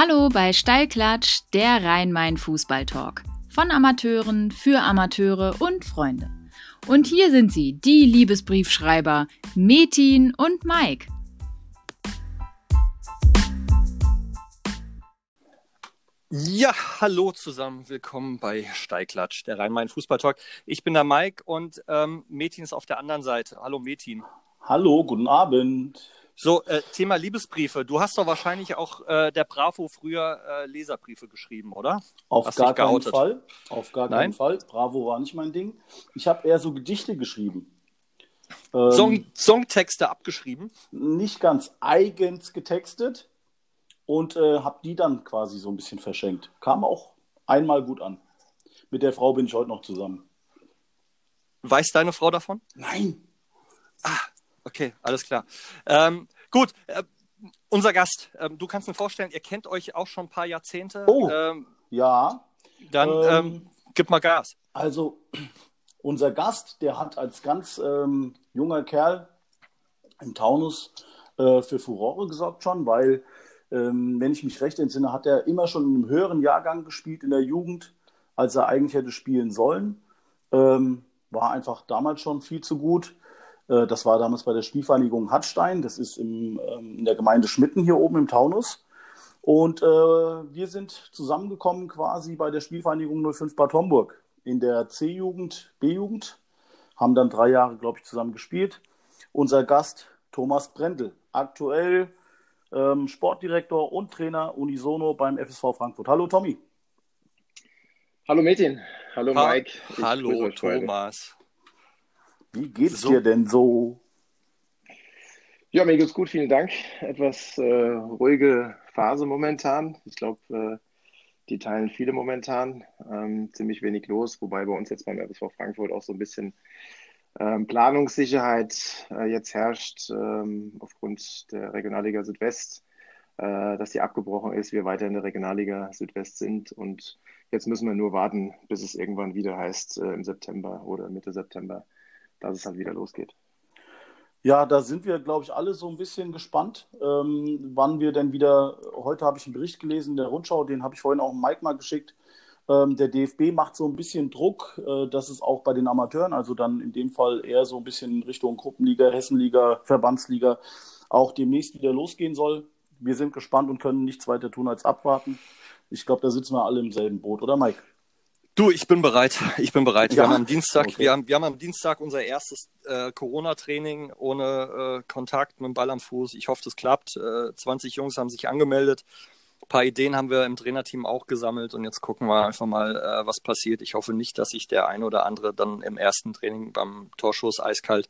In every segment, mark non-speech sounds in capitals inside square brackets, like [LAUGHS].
Hallo bei Steilklatsch, der Rhein-Main-Fußball-Talk. Von Amateuren für Amateure und Freunde. Und hier sind sie, die Liebesbriefschreiber Metin und Mike. Ja, hallo zusammen, willkommen bei Steilklatsch, der Rhein-Main-Fußball-Talk. Ich bin der Mike und ähm, Metin ist auf der anderen Seite. Hallo Metin. Hallo, guten Abend. So, äh, Thema Liebesbriefe. Du hast doch wahrscheinlich auch äh, der Bravo früher äh, Leserbriefe geschrieben, oder? Auf Hast gar keinen. Fall. Auf gar Nein? keinen Fall. Bravo war nicht mein Ding. Ich habe eher so Gedichte geschrieben. Ähm, Song, Songtexte abgeschrieben. Nicht ganz eigens getextet und äh, habe die dann quasi so ein bisschen verschenkt. Kam auch einmal gut an. Mit der Frau bin ich heute noch zusammen. Weiß deine Frau davon? Nein. Okay, alles klar. Ähm, gut, äh, unser Gast. Ähm, du kannst mir vorstellen, ihr kennt euch auch schon ein paar Jahrzehnte. Oh. Ähm, Ja, dann Ähm. ähm, gib mal Gas. Also, unser Gast, der hat als ganz ähm, junger Kerl im Taunus äh, für Furore gesorgt schon, weil, ähm, wenn ich mich recht entsinne, hat er immer schon in einem höheren Jahrgang gespielt in der Jugend, als er eigentlich hätte spielen sollen. Ähm, war einfach damals schon viel zu gut. Äh, das war damals bei der Spielvereinigung Hattstein, das ist im, ähm, in der Gemeinde Schmitten hier oben im Taunus. Und äh, wir sind zusammengekommen quasi bei der Spielvereinigung 05 Bad Homburg in der C-Jugend, B-Jugend, haben dann drei Jahre, glaube ich, zusammen gespielt. Unser Gast Thomas Brendel, aktuell ähm, Sportdirektor und Trainer unisono beim FSV Frankfurt. Hallo Tommy. Hallo Metin, hallo Ha- Mike. Ich Hallo. Thomas. Wie geht's So. dir denn so? Ja, mir geht's gut, vielen Dank. Etwas äh, ruhige Phase momentan. Ich glaube, äh, die teilen viele momentan. Ähm, ziemlich wenig los, wobei bei uns jetzt beim FSV Frankfurt auch so ein bisschen ähm, Planungssicherheit äh, jetzt herrscht ähm, aufgrund der Regionalliga Südwest, äh, dass die abgebrochen ist, wir weiter in der Regionalliga Südwest sind und jetzt müssen wir nur warten, bis es irgendwann wieder heißt äh, im September oder Mitte September, dass es halt wieder losgeht. Ja, da sind wir, glaube ich, alle so ein bisschen gespannt, ähm, wann wir denn wieder. Heute habe ich einen Bericht gelesen in der Rundschau, den habe ich vorhin auch Mike mal geschickt. Ähm, der DFB macht so ein bisschen Druck, äh, dass es auch bei den Amateuren, also dann in dem Fall eher so ein bisschen Richtung Gruppenliga, Hessenliga, Verbandsliga, auch demnächst wieder losgehen soll. Wir sind gespannt und können nichts weiter tun als abwarten. Ich glaube, da sitzen wir alle im selben Boot, oder Mike? Du, ich bin bereit. Ich bin bereit. Wir Ja? haben am Dienstag, Okay. wir haben, wir haben am Dienstag unser erstes äh, Corona-Training ohne äh, Kontakt mit dem Ball am Fuß. Ich hoffe, das klappt. Äh, 20 Jungs haben sich angemeldet. Ein paar Ideen haben wir im Trainerteam auch gesammelt und jetzt gucken wir einfach mal, äh, was passiert. Ich hoffe nicht, dass sich der ein oder andere dann im ersten Training beim Torschuss eiskalt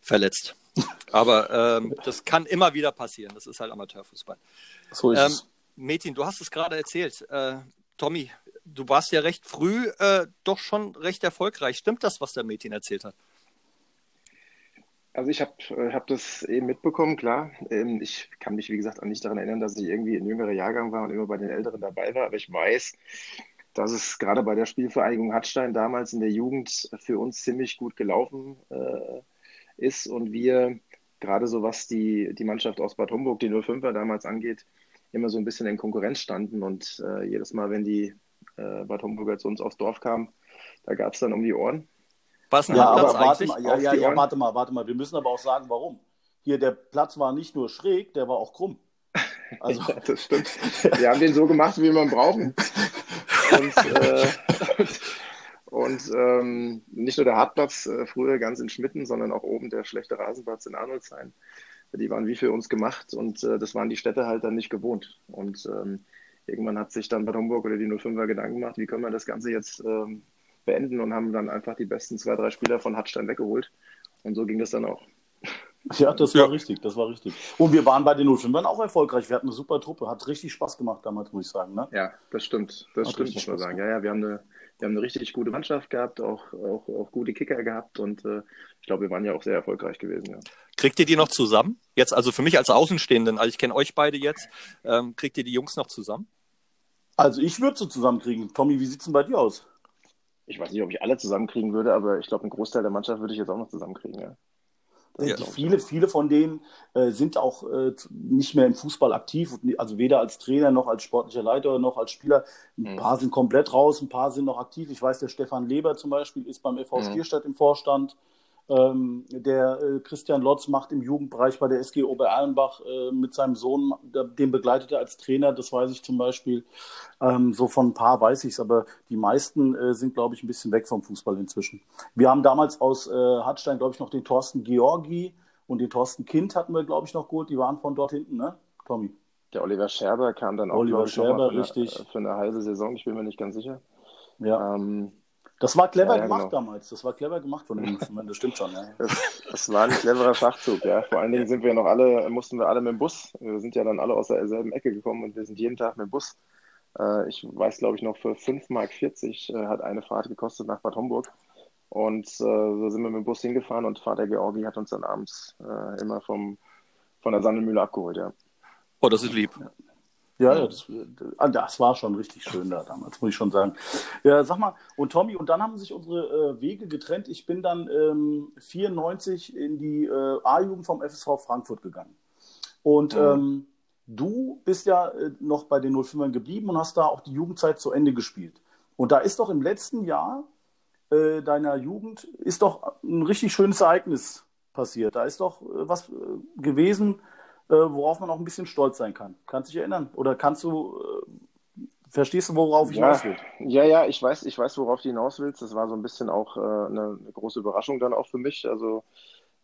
verletzt. [LAUGHS] Aber ähm, das kann immer wieder passieren. Das ist halt Amateurfußball. So ist Ähm, es. Metin, du hast es gerade erzählt. Äh, Tommy, du warst ja recht früh äh, doch schon recht erfolgreich. Stimmt das, was der Metin erzählt hat? Also ich habe äh, hab das eben mitbekommen, klar. Ähm, ich kann mich, wie gesagt, auch nicht daran erinnern, dass ich irgendwie ein jüngerer Jahrgang war und immer bei den Älteren dabei war, aber ich weiß, dass es gerade bei der Spielvereinigung Hattstein damals in der Jugend für uns ziemlich gut gelaufen äh, ist und wir gerade so was die, die Mannschaft aus Bad Homburg, die 05er damals angeht, immer so ein bisschen in Konkurrenz standen und äh, jedes Mal, wenn die äh, Bad Homburger zu uns aufs Dorf kamen, da gab es dann um die Ohren. War es ein Ja, Hartplatz aber warte eigentlich? mal, ja, ja, ja, warte mal, warte mal. Wir müssen aber auch sagen, warum. Hier, der Platz war nicht nur schräg, der war auch krumm. Also, [LAUGHS] Ja, das stimmt. Wir haben den so gemacht, wie wir ihn brauchen. Und, äh, [LAUGHS] und ähm, nicht nur der Hartplatz äh, früher ganz in Schmitten, sondern auch oben der schlechte Rasenplatz in Arnoldsheim. Die waren wie für uns gemacht und äh, das waren die Städte halt dann nicht gewohnt. Und ähm, irgendwann hat sich dann Bad Homburg oder die 05er Gedanken gemacht, wie können wir das Ganze jetzt ähm, beenden und haben dann einfach die besten zwei, drei Spieler von Hattstein weggeholt. Und so ging das dann auch. ja, das Ja. war richtig, das war richtig. Und wir waren bei den 05ern auch erfolgreich. Wir hatten eine super Truppe. Hat richtig Spaß gemacht damals, muss ich sagen. Ne? Ja, das stimmt. Das Hat stimmt, muss man sagen. Ja, ja, wir haben eine, wir haben eine richtig gute Mannschaft gehabt, auch, auch, auch gute Kicker gehabt und äh, ich glaube, wir waren ja auch sehr erfolgreich gewesen. Ja. Kriegt ihr die noch zusammen? Jetzt, also für mich als Außenstehenden, also ich kenne euch beide jetzt, ähm, kriegt ihr die Jungs noch zusammen? Also, ich würde sie zusammenkriegen. Tommy, wie sieht's denn bei dir aus? Ich weiß nicht, ob ich alle zusammenkriegen würde, aber ich glaube, einen Großteil der Mannschaft würde ich jetzt auch noch zusammenkriegen. Ja. Ja, viele, viele von denen äh, sind auch äh, nicht mehr im Fußball aktiv, also weder als Trainer noch als sportlicher Leiter noch als Spieler. Ein mhm. paar sind komplett raus, ein paar sind noch aktiv. Ich weiß, der Stefan Leber zum Beispiel ist beim FV mhm. Stierstadt im Vorstand. Ähm, der äh, Christian Lotz macht im Jugendbereich bei der SG Obererlenbach äh, mit seinem Sohn, den begleitet er als Trainer, das weiß ich zum Beispiel. Ähm, so von ein paar weiß ich es, aber die meisten äh, sind, glaube ich, ein bisschen weg vom Fußball inzwischen. Wir haben damals aus äh, Hartstein, glaube ich, noch den Thorsten Georgi und den Thorsten Kind hatten wir, glaube ich, noch gut. Die waren von dort hinten, ne, Tommy? Der Oliver Scherber kam dann auch, Oliver Scherber, für richtig. Eine, für eine halbe Saison, ich bin mir nicht ganz sicher. Ja. Ähm, das war clever ja, gemacht genau. damals. Das war clever gemacht von den das stimmt schon, ja. [LAUGHS] Das, das, war ein cleverer Schachzug, ja. Vor allen Dingen sind wir noch alle, mussten wir alle mit dem Bus. Wir sind ja dann alle aus derselben Ecke gekommen und wir sind jeden Tag mit dem Bus. Äh, ich weiß, glaube ich, noch für 5,40 Mark äh, hat eine Fahrt gekostet nach Bad Homburg. Und äh, so sind wir mit dem Bus hingefahren und Vater Georgi hat uns dann abends immer vom, von der Sandelmühle abgeholt, ja. Oh, das ist lieb. Ja. Ja, ja das, das, war schon richtig schön da damals, muss ich schon sagen. Ja, sag mal, und Tommy, und dann haben sich unsere äh, Wege getrennt. Ich bin dann ähm, 94 in die äh, A-Jugend vom FSV Frankfurt gegangen. Und mhm. ähm, du bist ja äh, noch bei den 05ern geblieben und hast da auch die Jugendzeit zu Ende gespielt. Und da ist doch im letzten Jahr äh, deiner Jugend ist doch ein richtig schönes Ereignis passiert. Da ist doch äh, was äh, gewesen, äh, worauf man auch ein bisschen stolz sein kann. Kannst du dich erinnern? Oder kannst du, äh, verstehst du, worauf ich ja, hinaus will? Ja, ja, ich weiß, ich weiß, worauf du hinaus willst. Das war so ein bisschen auch äh, eine, eine, große Überraschung dann auch für mich. Also,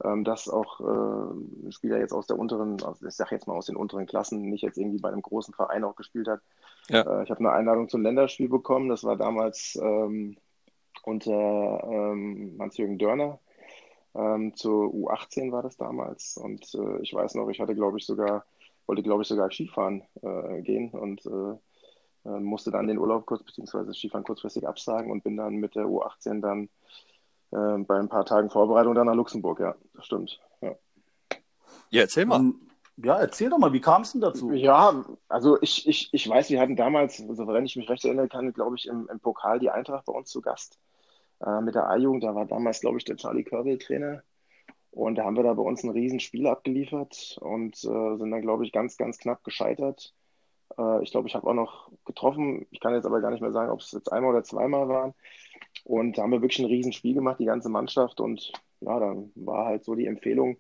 ähm, dass auch äh, ein Spieler jetzt aus der unteren, also ich sag jetzt mal aus den unteren Klassen, nicht jetzt irgendwie bei einem großen Verein auch gespielt hat. Ja. Äh, ich habe eine Einladung zum Länderspiel bekommen. Das war damals ähm, unter ähm, Hans-Jürgen Dörner ähm, zur U18 war das damals. Und äh, ich weiß noch, ich hatte, glaube ich, sogar, wollte, glaube ich, sogar Skifahren äh, gehen und äh, äh, musste dann den Urlaub kurz, beziehungsweise Skifahren kurzfristig absagen und bin dann mit der U18 dann äh, bei ein paar Tagen Vorbereitung dann nach Luxemburg. Ja, das stimmt. Ja, ja erzähl mal. Um, ja, erzähl doch mal, wie kam es denn dazu? Ja, also ich, ich, ich weiß, wir hatten damals, soweit ich mich recht erinnern kann, glaube ich, im, im Pokal die Eintracht bei uns zu Gast äh, mit der A-Jugend. Da war damals, glaube ich, der Charlie Körbel Trainer. Und da haben wir da bei uns ein Riesenspiel abgeliefert und äh, sind dann, glaube ich, ganz, ganz knapp gescheitert. Äh, ich glaube, ich habe auch noch getroffen. Ich kann jetzt aber gar nicht mehr sagen, ob es jetzt einmal oder zweimal waren. Und da haben wir wirklich ein Riesenspiel gemacht, die ganze Mannschaft. Und ja, dann war halt so die Empfehlung,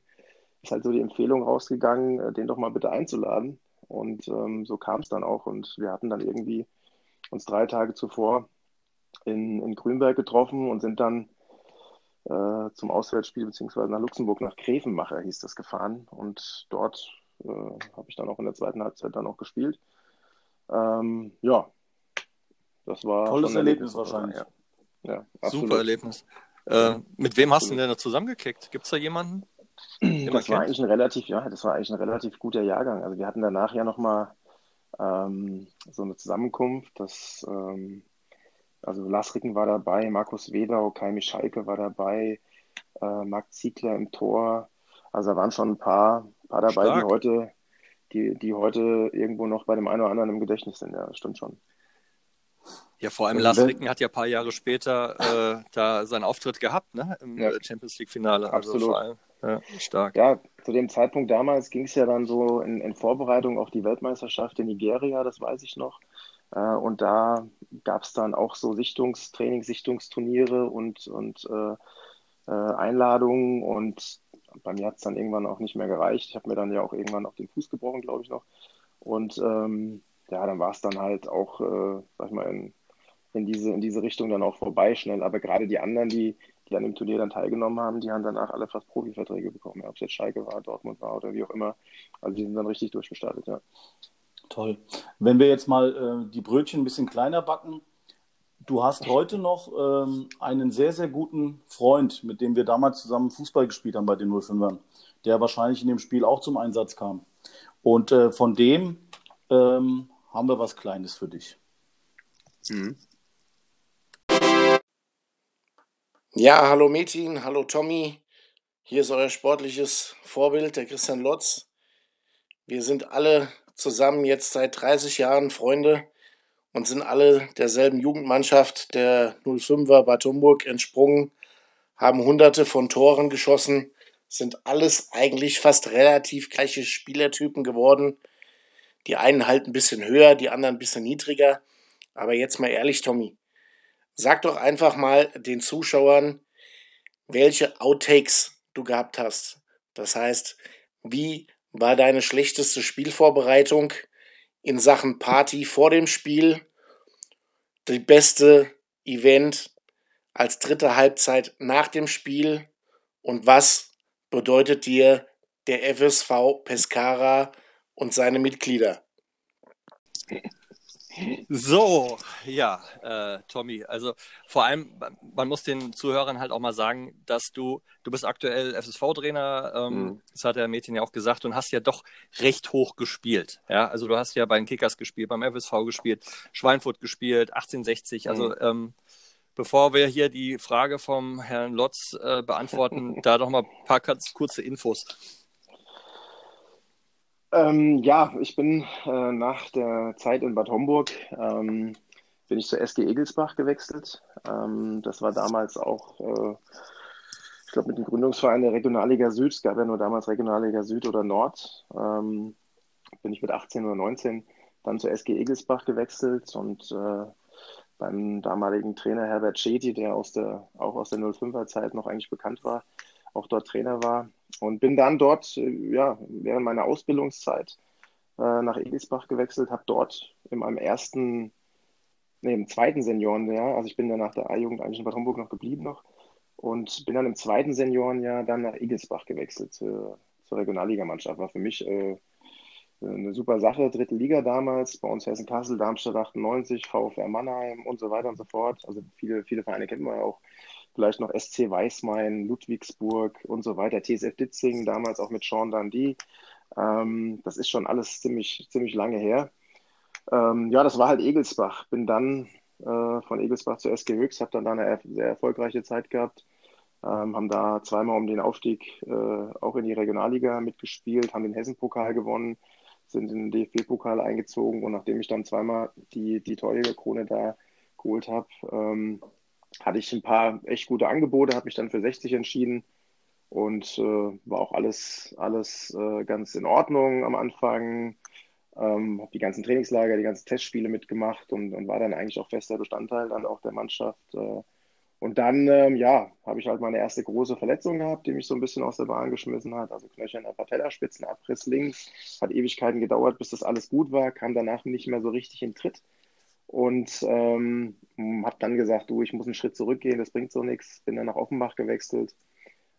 ist halt so die Empfehlung rausgegangen, äh, den doch mal bitte einzuladen. Und ähm, so kam es dann auch. Und wir hatten dann irgendwie uns drei Tage zuvor in, in Grünberg getroffen und sind dann äh, zum Auswärtsspiel beziehungsweise nach Luxemburg, nach Grevenmacher hieß das, gefahren. Und dort äh, habe ich dann auch in der zweiten Halbzeit dann auch gespielt. Ähm, ja, das war. Tolles Erlebnis, Erlebnis wahrscheinlich. Ja, ja Super Erlebnis. Äh, mit wem hast du denn da zusammengekickt? Gibt es da jemanden? Das war eigentlich ein relativ, ja, das war eigentlich ein relativ guter Jahrgang. Also wir hatten danach ja nochmal ähm, so eine Zusammenkunft, dass ähm, also Lars Ricken war dabei, Markus Wedau, Kai Michalke war dabei, äh, Marc Ziegler im Tor. Also da waren schon ein paar, paar dabei, die heute, die, die heute irgendwo noch bei dem einen oder anderen im Gedächtnis sind. Ja, das stimmt schon. Ja, vor allem Lars Ricken hat ja ein paar Jahre später äh, da seinen Auftritt gehabt, ne? Im ja. Champions League-Finale. Also Absolut. Allem, ja, stark. Ja, zu dem Zeitpunkt damals ging es ja dann so in, in Vorbereitung auf die Weltmeisterschaft in Nigeria, das weiß ich noch. Äh, und da gab es dann auch so Sichtungstraining, Sichtungsturniere und, und äh, äh, Einladungen. Und bei mir hat es dann irgendwann auch nicht mehr gereicht. Ich habe mir dann ja auch irgendwann auf den Fuß gebrochen, glaube ich noch. Und ähm, ja, dann war es dann halt auch, äh, sag ich mal, in, in, diese, in diese Richtung dann auch vorbei schnell. Aber gerade die anderen, die, die an dem Turnier dann teilgenommen haben, die haben danach alle fast Profiverträge bekommen. Ob es jetzt Schalke war, Dortmund war oder wie auch immer. Also die sind dann richtig durchgestartet, ja. Toll. Wenn wir jetzt mal äh, die Brötchen ein bisschen kleiner backen, du hast heute noch ähm, einen sehr, sehr guten Freund, mit dem wir damals zusammen Fußball gespielt haben bei den 05ern, der wahrscheinlich in dem Spiel auch zum Einsatz kam. Und äh, von dem ähm, haben wir was Kleines für dich. Mhm. Ja, hallo Metin, hallo Tommy. Hier ist euer sportliches Vorbild, der Christian Lotz. Wir sind alle zusammen jetzt seit 30 Jahren Freunde und sind alle derselben Jugendmannschaft der 05er Bad Homburg entsprungen, haben hunderte von Toren geschossen, sind alles eigentlich fast relativ gleiche Spielertypen geworden. Die einen halt ein bisschen höher, die anderen ein bisschen niedriger. Aber jetzt mal ehrlich, Tommy, sag doch einfach mal den Zuschauern, welche Outtakes du gehabt hast. Das heißt, wie war deine schlechteste Spielvorbereitung in Sachen Party vor dem Spiel? Die beste Event als dritte Halbzeit nach dem Spiel? Und was bedeutet dir der FSV Pescara und seine Mitglieder? [LAUGHS] So, ja, äh, Tommy, also vor allem, man muss den Zuhörern halt auch mal sagen, dass du, du bist aktuell FSV-Trainer, ähm, mhm. das hat der Mädchen ja auch gesagt, und hast ja doch recht hoch gespielt. Ja, also du hast ja bei den Kickers gespielt, beim FSV gespielt, Schweinfurt gespielt, 1860, also mhm. ähm, bevor wir hier die Frage vom Herrn Lotz äh, beantworten, [LAUGHS] da doch mal ein paar kurze Infos. Ähm, ja, ich bin äh, nach der Zeit in Bad Homburg ähm, bin ich zur SG Egelsbach gewechselt. Ähm, das war damals auch, äh, ich glaube, mit dem Gründungsverein der Regionalliga Süd. Es gab ja nur damals Regionalliga Süd oder Nord. Ähm, bin ich mit 18 oder 19 dann zur SG Egelsbach gewechselt und äh, beim damaligen Trainer Herbert Scheti, der aus der, auch aus der 05er Zeit noch eigentlich bekannt war, auch dort Trainer war. Und bin dann dort, äh, ja, während meiner Ausbildungszeit äh, nach Egelsbach gewechselt, habe dort in meinem ersten, nee, im zweiten Seniorenjahr, also ich bin dann nach der A-Jugend eigentlich in Bad Homburg noch geblieben noch und bin dann im zweiten Seniorenjahr dann nach Egelsbach gewechselt zur, zur Regionalligamannschaft. War für mich äh, eine super Sache, dritte Liga damals, bei uns Hessen-Kassel, Darmstadt 98, VfR Mannheim und so weiter und so fort. Also viele, viele Vereine kennt man ja auch vielleicht noch SC Weißmain, Ludwigsburg und so weiter, TSF Ditzing, damals auch mit Sean Dundee. Ähm, das ist schon alles ziemlich, ziemlich lange her. Ähm, ja, das war halt Egelsbach. Bin dann äh, von Egelsbach zur SG Höchst, habe dann da eine sehr erfolgreiche Zeit gehabt. Ähm, haben da zweimal um den Aufstieg äh, auch in die Regionalliga mitgespielt, haben den Hessen-Pokal gewonnen, sind in den DFB-Pokal eingezogen und nachdem ich dann zweimal die, die Torjägerkrone da geholt habe, ähm, hatte ich ein paar echt gute Angebote, habe mich dann für 60 entschieden und äh, war auch alles, alles äh, ganz in Ordnung am Anfang. Ähm, habe die ganzen Trainingslager, die ganzen Testspiele mitgemacht und, und, war dann eigentlich auch fester Bestandteil dann auch der Mannschaft. Äh, und dann, ähm, ja, habe ich halt meine erste große Verletzung gehabt, die mich so ein bisschen aus der Bahn geschmissen hat. Also knöcherner Patellaspitzenabriss links. Hat Ewigkeiten gedauert, bis das alles gut war. Kam danach nicht mehr so richtig in Tritt. Und ähm, habe dann gesagt, du, ich muss einen Schritt zurückgehen, das bringt so nichts. Bin dann nach Offenbach gewechselt.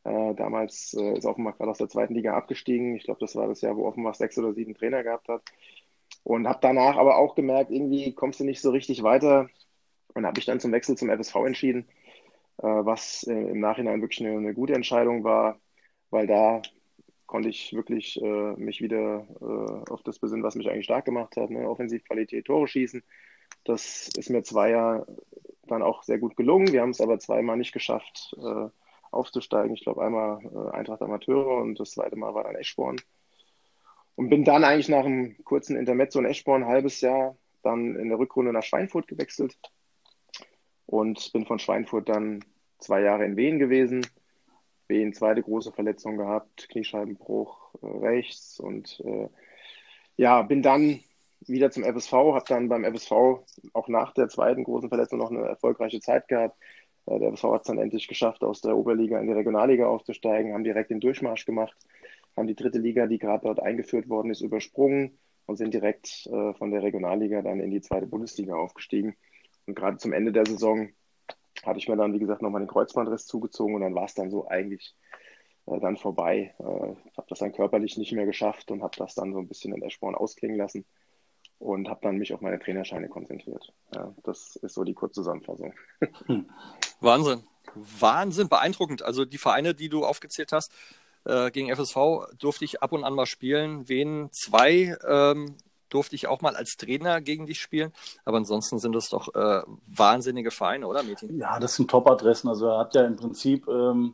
Äh, damals äh, ist Offenbach gerade aus der zweiten Liga abgestiegen. Ich glaube, das war das Jahr, wo Offenbach sechs oder sieben Trainer gehabt hat. Und habe danach aber auch gemerkt, irgendwie kommst du nicht so richtig weiter. Und habe mich dann zum Wechsel zum FSV entschieden, äh, was äh, im Nachhinein wirklich eine, eine, gute Entscheidung war, weil da konnte ich wirklich äh, mich wieder äh, auf das besinnen, was mich eigentlich stark gemacht hat. Ne? Offensivqualität, Tore schießen das ist mir zwei Jahre dann auch sehr gut gelungen. Wir haben es aber zweimal nicht geschafft, äh, aufzusteigen. Ich glaube, einmal äh, Eintracht Amateure und das zweite Mal war dann Eschborn. Und bin dann eigentlich nach einem kurzen Intermezzo in Eschborn, ein halbes Jahr, dann in der Rückrunde nach Schweinfurt gewechselt und bin von Schweinfurt dann zwei Jahre in Wien gewesen. Wien zweite große Verletzung gehabt, Kniescheibenbruch äh, rechts und äh, ja, bin dann wieder zum FSV, habe dann beim FSV auch nach der zweiten großen Verletzung noch eine erfolgreiche Zeit gehabt. Äh, der FSV hat es dann endlich geschafft, aus der Oberliga in die Regionalliga aufzusteigen, haben direkt den Durchmarsch gemacht, haben die dritte Liga, die gerade dort eingeführt worden ist, übersprungen und sind direkt äh, von der Regionalliga dann in die zweite Bundesliga aufgestiegen. Und gerade zum Ende der Saison hatte ich mir dann, wie gesagt, nochmal den Kreuzbandriss zugezogen und dann war es dann so eigentlich äh, dann vorbei. Äh, habe das dann körperlich nicht mehr geschafft und habe das dann so ein bisschen in Sporn ausklingen lassen und habe dann mich auf meine Trainerscheine konzentriert. Ja, das ist so die Kurzzusammenfassung. [LAUGHS] Wahnsinn. Wahnsinn, beeindruckend. Also die Vereine, die du aufgezählt hast, äh, gegen FSV durfte ich ab und an mal spielen. Wen zwei ähm, durfte ich auch mal als Trainer gegen dich spielen. Aber ansonsten sind das doch äh, wahnsinnige Vereine, oder Mädchen? Ja, das sind Top-Adressen. Also er hat ja im Prinzip ähm,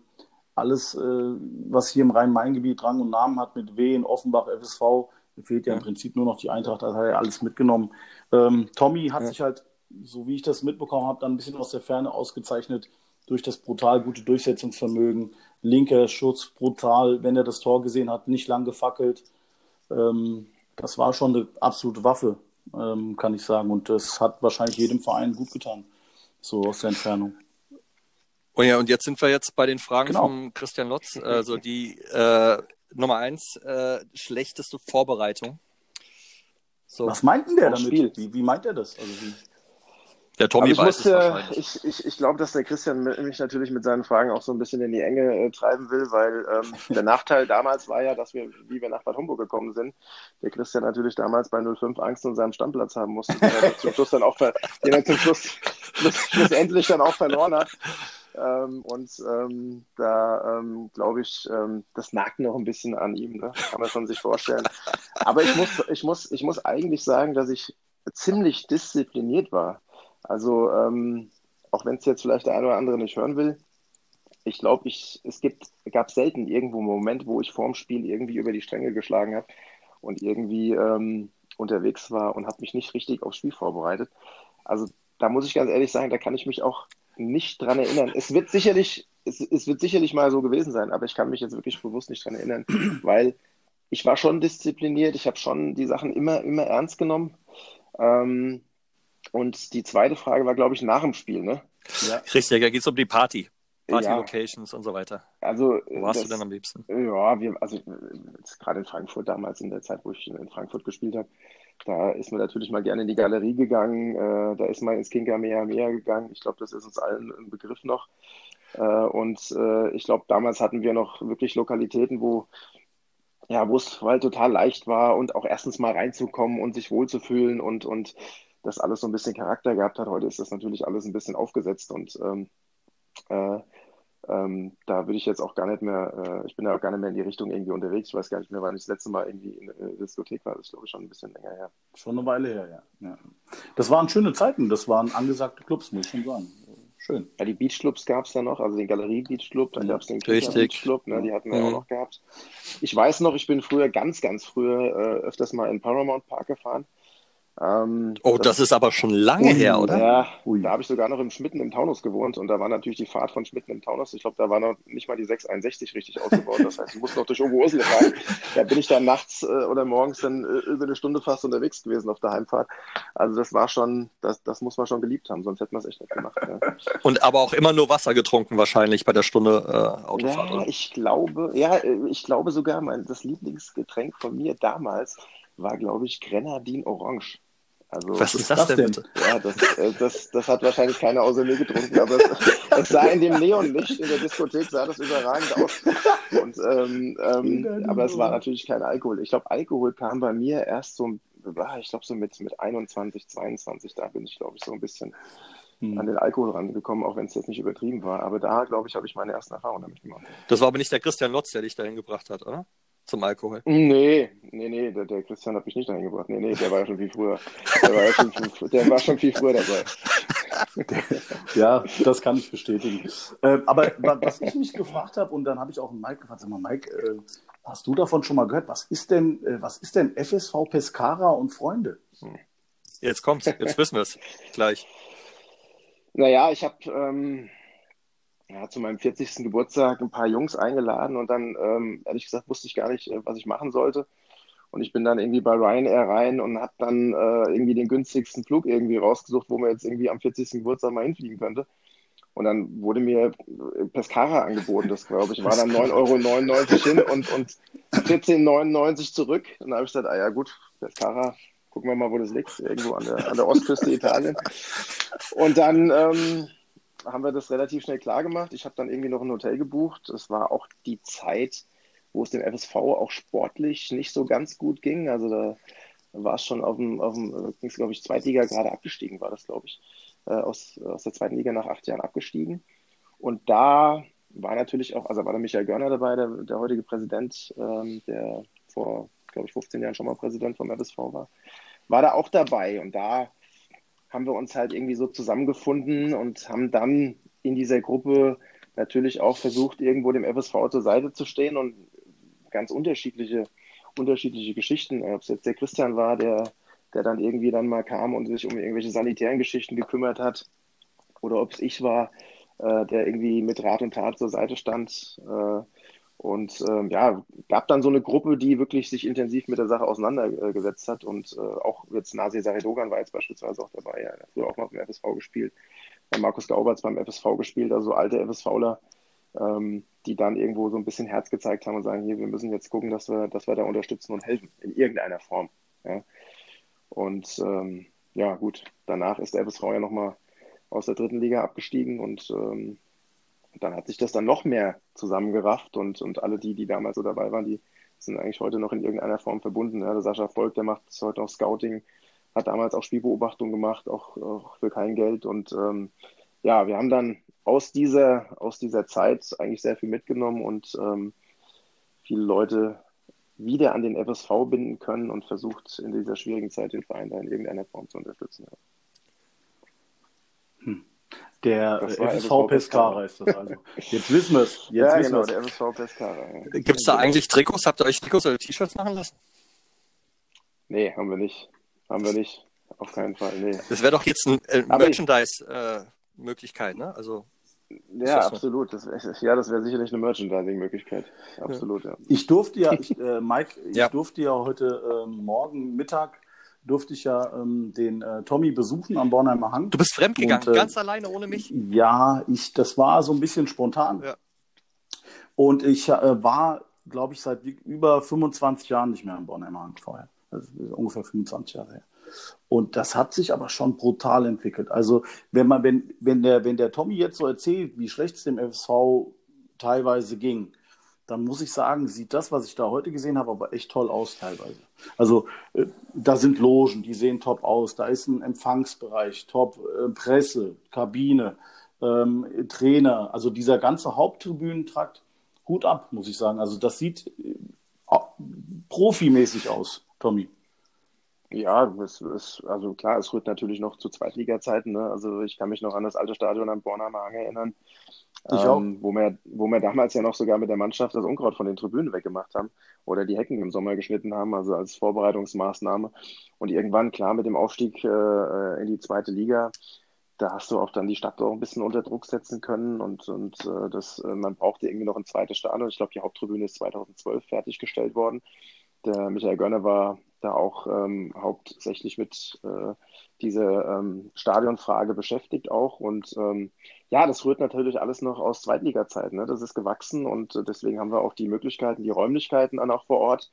alles, äh, was hier im Rhein-Main-Gebiet Rang und Namen hat, mit Wien, Offenbach, FSV, fehlt ja, ja, im Prinzip nur noch die Eintracht, das hat er alles mitgenommen. Ähm, Tommy hat ja. sich halt, so wie ich das mitbekommen habe, dann ein bisschen aus der Ferne ausgezeichnet durch das brutal gute Durchsetzungsvermögen, linker Schutz, brutal, wenn er das Tor gesehen hat, nicht lang gefackelt. Ähm, das war schon eine absolute Waffe, ähm, kann ich sagen. Und das hat wahrscheinlich jedem Verein gut getan, so aus der Entfernung. Oh ja, und jetzt sind wir jetzt bei den Fragen Genau. von Christian Lotz. Also die äh, Nummer eins, äh, schlechteste Vorbereitung. So, Was meint denn der damit? Spiel. Wie, wie meint er das? Also wie, der Tommy ich weiß muss, es äh, wahrscheinlich. ich, ich, ich glaube, dass der Christian mich natürlich mit seinen Fragen auch so ein bisschen in die Enge äh, treiben will, weil ähm, [LAUGHS] der Nachteil damals war ja, dass wir, wie wir nach Bad Homburg gekommen sind, der Christian natürlich damals bei 05 Angst um seinen Stammplatz haben musste, den er zum Schluss dann auch, ver den er zum Schluss, schluss, [LAUGHS] schlussendlich dann auch verloren hat. Ähm, und ähm, da ähm, glaube ich, ähm, das nagt noch ein bisschen an ihm, ne? kann man schon sich vorstellen. Aber ich muss, ich muss, ich muss eigentlich sagen, dass ich ziemlich diszipliniert war. Also ähm, auch wenn es jetzt vielleicht der eine oder andere nicht hören will, ich glaube, ich, es gibt, gab selten irgendwo einen Moment, wo ich vorm Spiel irgendwie über die Stränge geschlagen habe und irgendwie ähm, unterwegs war und habe mich nicht richtig aufs Spiel vorbereitet. Also da muss ich ganz ehrlich sagen, da kann ich mich auch nicht dran erinnern. Es wird sicherlich, es, es wird sicherlich mal so gewesen sein, aber ich kann mich jetzt wirklich bewusst nicht dran erinnern, [CLEARS THROAT] weil ich war schon diszipliniert, ich habe schon die Sachen immer, immer ernst genommen. Ähm, und die zweite Frage war, glaube ich, nach dem Spiel, ne? ja, Richtig, da geht es um die Party. Ja. Party-Locations und so weiter. Also, Wo warst das, du denn am liebsten? Ja, wir, also äh, gerade in Frankfurt damals, in der Zeit, wo ich in Frankfurt gespielt habe, da ist man natürlich mal gerne in die Galerie gegangen, äh, da ist man ins Kinkermeer gegangen. Ich glaube, das ist uns allen ein Begriff noch. Äh, und äh, ich glaube, damals hatten wir noch wirklich Lokalitäten, wo ja, wo es halt total leicht war und auch erstens mal reinzukommen und sich wohlzufühlen und, und das alles so ein bisschen Charakter gehabt hat. Heute ist das natürlich alles ein bisschen aufgesetzt und ähm, äh, ähm, da würde ich jetzt auch gar nicht mehr, äh, ich bin ja auch gar nicht mehr in die Richtung irgendwie unterwegs. Ich weiß gar nicht mehr, wann ich das letzte Mal irgendwie in der Diskothek war. Das ist, glaube ich, schon ein bisschen länger her. schon eine Weile her, ja. ja. Das waren schöne Zeiten, das waren angesagte Clubs, muss ich schon sagen. Schön. Ja, die Beachclubs gab es da noch, also den Galerie Beach Club, dann Ja, gab es den richtig. Kicker Beach Club, ne, die hatten wir Mhm. auch noch gehabt. Ich weiß noch, ich bin früher, ganz, ganz früher, äh, öfters mal in Paramount Park gefahren. Ähm, Oh, das ist aber schon lange Ui, her, oder? Ja, Ui. da habe ich sogar noch im Schmitten im Taunus gewohnt und da war natürlich die Fahrt von Schmitten im Taunus. Ich glaube, da war noch nicht mal die 661 richtig ausgebaut. Das heißt, du musst noch durch Oberursel fahren. Da bin ich dann nachts äh, oder morgens dann äh, über eine Stunde fast unterwegs gewesen auf der Heimfahrt. Also das war schon, das, das muss man schon geliebt haben, sonst hätten wir es echt nicht gemacht. Ja. Und aber auch immer nur Wasser getrunken wahrscheinlich bei der Stunde äh, Autofahrt. Ja, oder? ich glaube, ja, äh, ich glaube sogar, mein, das Lieblingsgetränk von mir damals war, glaube ich, Grenadin Orange. Also, Was ist das ist denn das bitte? Ja, das, äh, das, das hat wahrscheinlich keiner außer mir getrunken, aber es, [LAUGHS] es sah in dem Neonlicht in der Diskothek sah das überragend aus. Und, ähm, ähm, aber es war natürlich kein Alkohol. Ich glaube, Alkohol kam bei mir erst so, ah, ich glaube so mit, mit 21, 22, da bin ich, glaube ich, so ein bisschen Hm. an den Alkohol rangekommen, auch wenn es jetzt nicht übertrieben war. Aber da, glaube ich, habe ich meine ersten Erfahrungen damit gemacht. Das war aber nicht der Christian Lotz, der dich dahin gebracht hat, oder? Zum Alkohol. Nee, nee, nee, der, der Christian hat mich nicht dahin gebracht. Nee, nee, der war ja schon viel früher. Der war, ja schon, viel- der war schon viel früher dabei. [LAUGHS] Ja, das kann ich bestätigen. Äh, aber wa- was ich mich gefragt habe, und dann habe ich auch einen Mike gefragt, sag mal, Mike, äh, hast du davon schon mal gehört? Was ist denn, äh, was ist denn FSV Pescara und Freunde? Jetzt kommt's, jetzt wissen wir es gleich. Naja, ich habe ähm, ja, zu meinem 40. Geburtstag ein paar Jungs eingeladen und dann, ähm, ehrlich gesagt, wusste ich gar nicht, äh, was ich machen sollte. Und ich bin dann irgendwie bei Ryanair rein und habe dann äh, irgendwie den günstigsten Flug irgendwie rausgesucht, wo man jetzt irgendwie am 40. Geburtstag mal hinfliegen könnte. Und dann wurde mir äh, Pescara angeboten, das glaube ich, war dann 9,99 Euro hin und, und 14,99 Euro zurück. Und dann habe ich gesagt, ah ja gut, Pescara, gucken wir mal, wo das liegt, irgendwo an der, an der Ostküste Italien. Und dann ähm, haben wir das relativ schnell klar gemacht. Ich habe dann irgendwie noch ein Hotel gebucht. Das war auch die Zeit, wo es dem FSV auch sportlich nicht so ganz gut ging. Also da war es schon auf dem, auf dem es, glaube ich, Zweitliga gerade abgestiegen, war das, glaube ich, äh, aus, aus der zweiten Liga nach acht Jahren abgestiegen. Und da war natürlich auch, also war der Michael Görner dabei, der, der heutige Präsident, ähm, der vor, glaube ich, 15 Jahren schon mal Präsident vom FSV war, war da auch dabei. Und da haben wir uns halt irgendwie so zusammengefunden und haben dann in dieser Gruppe natürlich auch versucht, irgendwo dem FSV zur Seite zu stehen und ganz unterschiedliche, unterschiedliche Geschichten. Ob es jetzt der Christian war, der, der dann irgendwie dann mal kam und sich um irgendwelche sanitären Geschichten gekümmert hat, oder ob es ich war, äh, der irgendwie mit Rat und Tat zur Seite stand. Äh, und ähm, ja, gab dann so eine Gruppe, die wirklich sich intensiv mit der Sache auseinandergesetzt hat. Und äh, auch jetzt Nasir Saridogan war jetzt beispielsweise auch dabei. Er hat früher auch mal beim FSV gespielt. Markus Gauberts beim FSV gespielt, also alte FSVler, ähm, die dann irgendwo so ein bisschen Herz gezeigt haben und sagen, hier, wir müssen jetzt gucken, dass wir, dass wir da unterstützen und helfen, in irgendeiner Form. Ja. Und ähm, ja, gut, danach ist der FSV ja nochmal aus der dritten Liga abgestiegen und ähm, dann hat sich das dann noch mehr zusammengerafft und, und alle die, die damals so dabei waren, die sind eigentlich heute noch in irgendeiner Form verbunden. Ja, der Sascha Volk, der macht heute auch Scouting, hat damals auch Spielbeobachtung gemacht, auch, auch für kein Geld. Und ähm, ja, wir haben dann aus dieser, aus dieser Zeit eigentlich sehr viel mitgenommen und ähm, viele Leute wieder an den FSV binden können und versucht in dieser schwierigen Zeit den Verein da in irgendeiner Form zu unterstützen. Hm. Der FSV Pescara ist das also. Jetzt wissen wir es. [LAUGHS] ja, wissen genau, der FSV Pescara. Ja. Gibt es da eigentlich Trikots? Habt ihr euch Trikots oder T-Shirts machen lassen? Nee, haben wir nicht. Haben wir nicht. Auf keinen Fall, nee. Das wäre doch jetzt eine äh, Merchandise-Möglichkeit, äh, ne? Also ja, absolut. Das ja, das wäre sicherlich eine Merchandising-Möglichkeit. Absolut, ja. ja. Ich durfte ja, ich, äh, Mike, ich ja. durfte ja heute äh, Morgen Mittag durfte ich ja ähm, den äh, Tommy besuchen am Bornheimer Hang. Du bist fremdgegangen, und, äh, ganz alleine ohne mich? Ja, ich, das war so ein bisschen spontan. Ja. Und ich äh, war, glaube ich, seit über 25 Jahren nicht mehr am Bornheimer Hang vorher. Ist ungefähr 25 Jahre her. Und das hat sich aber schon brutal entwickelt. Also, wenn man, wenn, wenn der, wenn der Tommy jetzt so erzählt, wie schlecht es dem FSV teilweise ging, dann muss ich sagen, sieht das, was ich da heute gesehen habe, aber echt toll aus teilweise. Also äh, da sind Logen, die sehen top aus, da ist ein Empfangsbereich, top, äh, Presse, Kabine, ähm, Trainer, also dieser ganze Haupttribünentrakt, Hut ab, muss ich sagen. Also das sieht äh, profimäßig aus, Tommy. Ja, es ist, also klar, es rührt natürlich noch zu Zweitliga-Zeiten. Ne? Also ich kann mich noch an das alte Stadion am Bornheimer Hang erinnern, ähm, wo, wir, wo wir damals ja noch sogar mit der Mannschaft das Unkraut von den Tribünen weggemacht haben oder die Hecken im Sommer geschnitten haben, also als Vorbereitungsmaßnahme. Und irgendwann, klar, mit dem Aufstieg äh, in die zweite Liga, da hast du auch dann die Stadt auch ein bisschen unter Druck setzen können und, und äh, das, äh, man brauchte irgendwie noch ein zweites Stadion. Ich glaube, die Haupttribüne ist 2012 fertiggestellt worden. Der Michael Gönner war da auch ähm, hauptsächlich mit äh, dieser ähm, Stadionfrage beschäftigt auch. Und ähm, ja, das rührt natürlich alles noch aus Zweitliga-Zeiten. Ne? Das ist gewachsen und äh, deswegen haben wir auch die Möglichkeiten, die Räumlichkeiten dann auch vor Ort.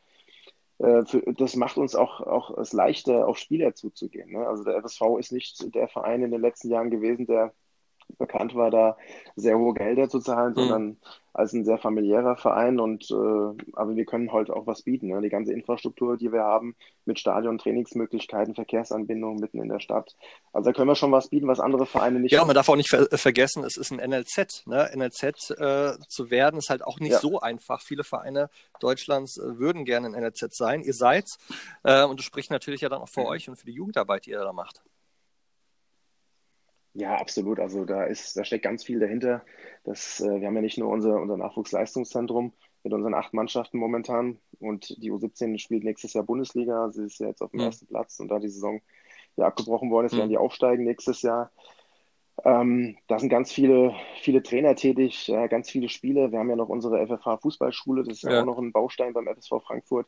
Äh, für, das macht uns auch, auch es leichter, auf Spieler zuzugehen. Ne? Also der FSV ist nicht der Verein in den letzten Jahren gewesen, der bekannt war, da sehr hohe Gelder zu zahlen, mhm. sondern als ein sehr familiärer Verein. Und äh, aber wir können heute auch was bieten. Ne? Die ganze Infrastruktur, die wir haben, mit Stadion, Trainingsmöglichkeiten, Verkehrsanbindungen mitten in der Stadt. Also da können wir schon was bieten, was andere Vereine nicht Ja, haben. man darf auch nicht ver vergessen, es ist ein NLZ. Ne? NLZ äh, zu werden ist halt auch nicht ja. so einfach. Viele Vereine Deutschlands äh, würden gerne ein NLZ sein. Ihr seid's. Äh, und das spricht natürlich ja dann auch für mhm. euch und für die Jugendarbeit, die ihr da macht. Ja, absolut. Also da ist, da steckt ganz viel dahinter. Das, äh, wir haben ja nicht nur unser, unser Nachwuchsleistungszentrum mit unseren acht Mannschaften momentan und die U17 spielt nächstes Jahr Bundesliga. Sie ist ja jetzt auf dem mhm. ersten Platz und da die Saison ja abgebrochen worden ist, werden die aufsteigen nächstes Jahr. Ähm, da sind ganz viele, viele Trainer tätig, ja, ganz viele Spiele. Wir haben ja noch unsere FFH Fußballschule, das ist ja. auch noch ein Baustein beim FSV Frankfurt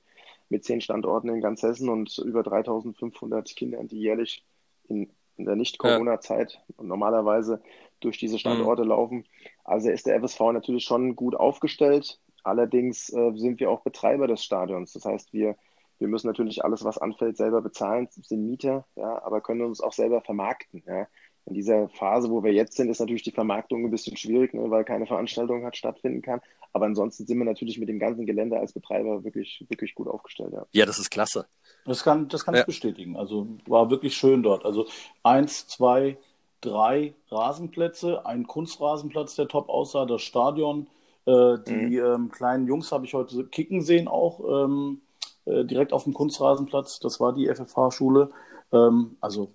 mit zehn Standorten in ganz Hessen und über 3500 Kindern, die jährlich in in der Nicht-Corona-Zeit ja. normalerweise durch diese Standorte mhm. laufen. Also ist der FSV natürlich schon gut aufgestellt. Allerdings äh, sind wir auch Betreiber des Stadions. Das heißt, wir, wir müssen natürlich alles, was anfällt, selber bezahlen, sind Mieter, ja, aber können uns auch selber vermarkten. Ja in dieser Phase, wo wir jetzt sind, ist natürlich die Vermarktung ein bisschen schwierig, ne, weil keine Veranstaltung hat stattfinden kann. Aber ansonsten sind wir natürlich mit dem ganzen Gelände als Betreiber wirklich, wirklich gut aufgestellt. Ja, ja das ist klasse. Das kann, das kann ja. ich bestätigen. Also war wirklich schön dort. Also eins, zwei, drei Rasenplätze, ein Kunstrasenplatz, der top aussah, das Stadion. Äh, die mhm. ähm, kleinen Jungs habe ich heute kicken sehen auch ähm, äh, direkt auf dem Kunstrasenplatz. Das war die FFH-Schule. Ähm, also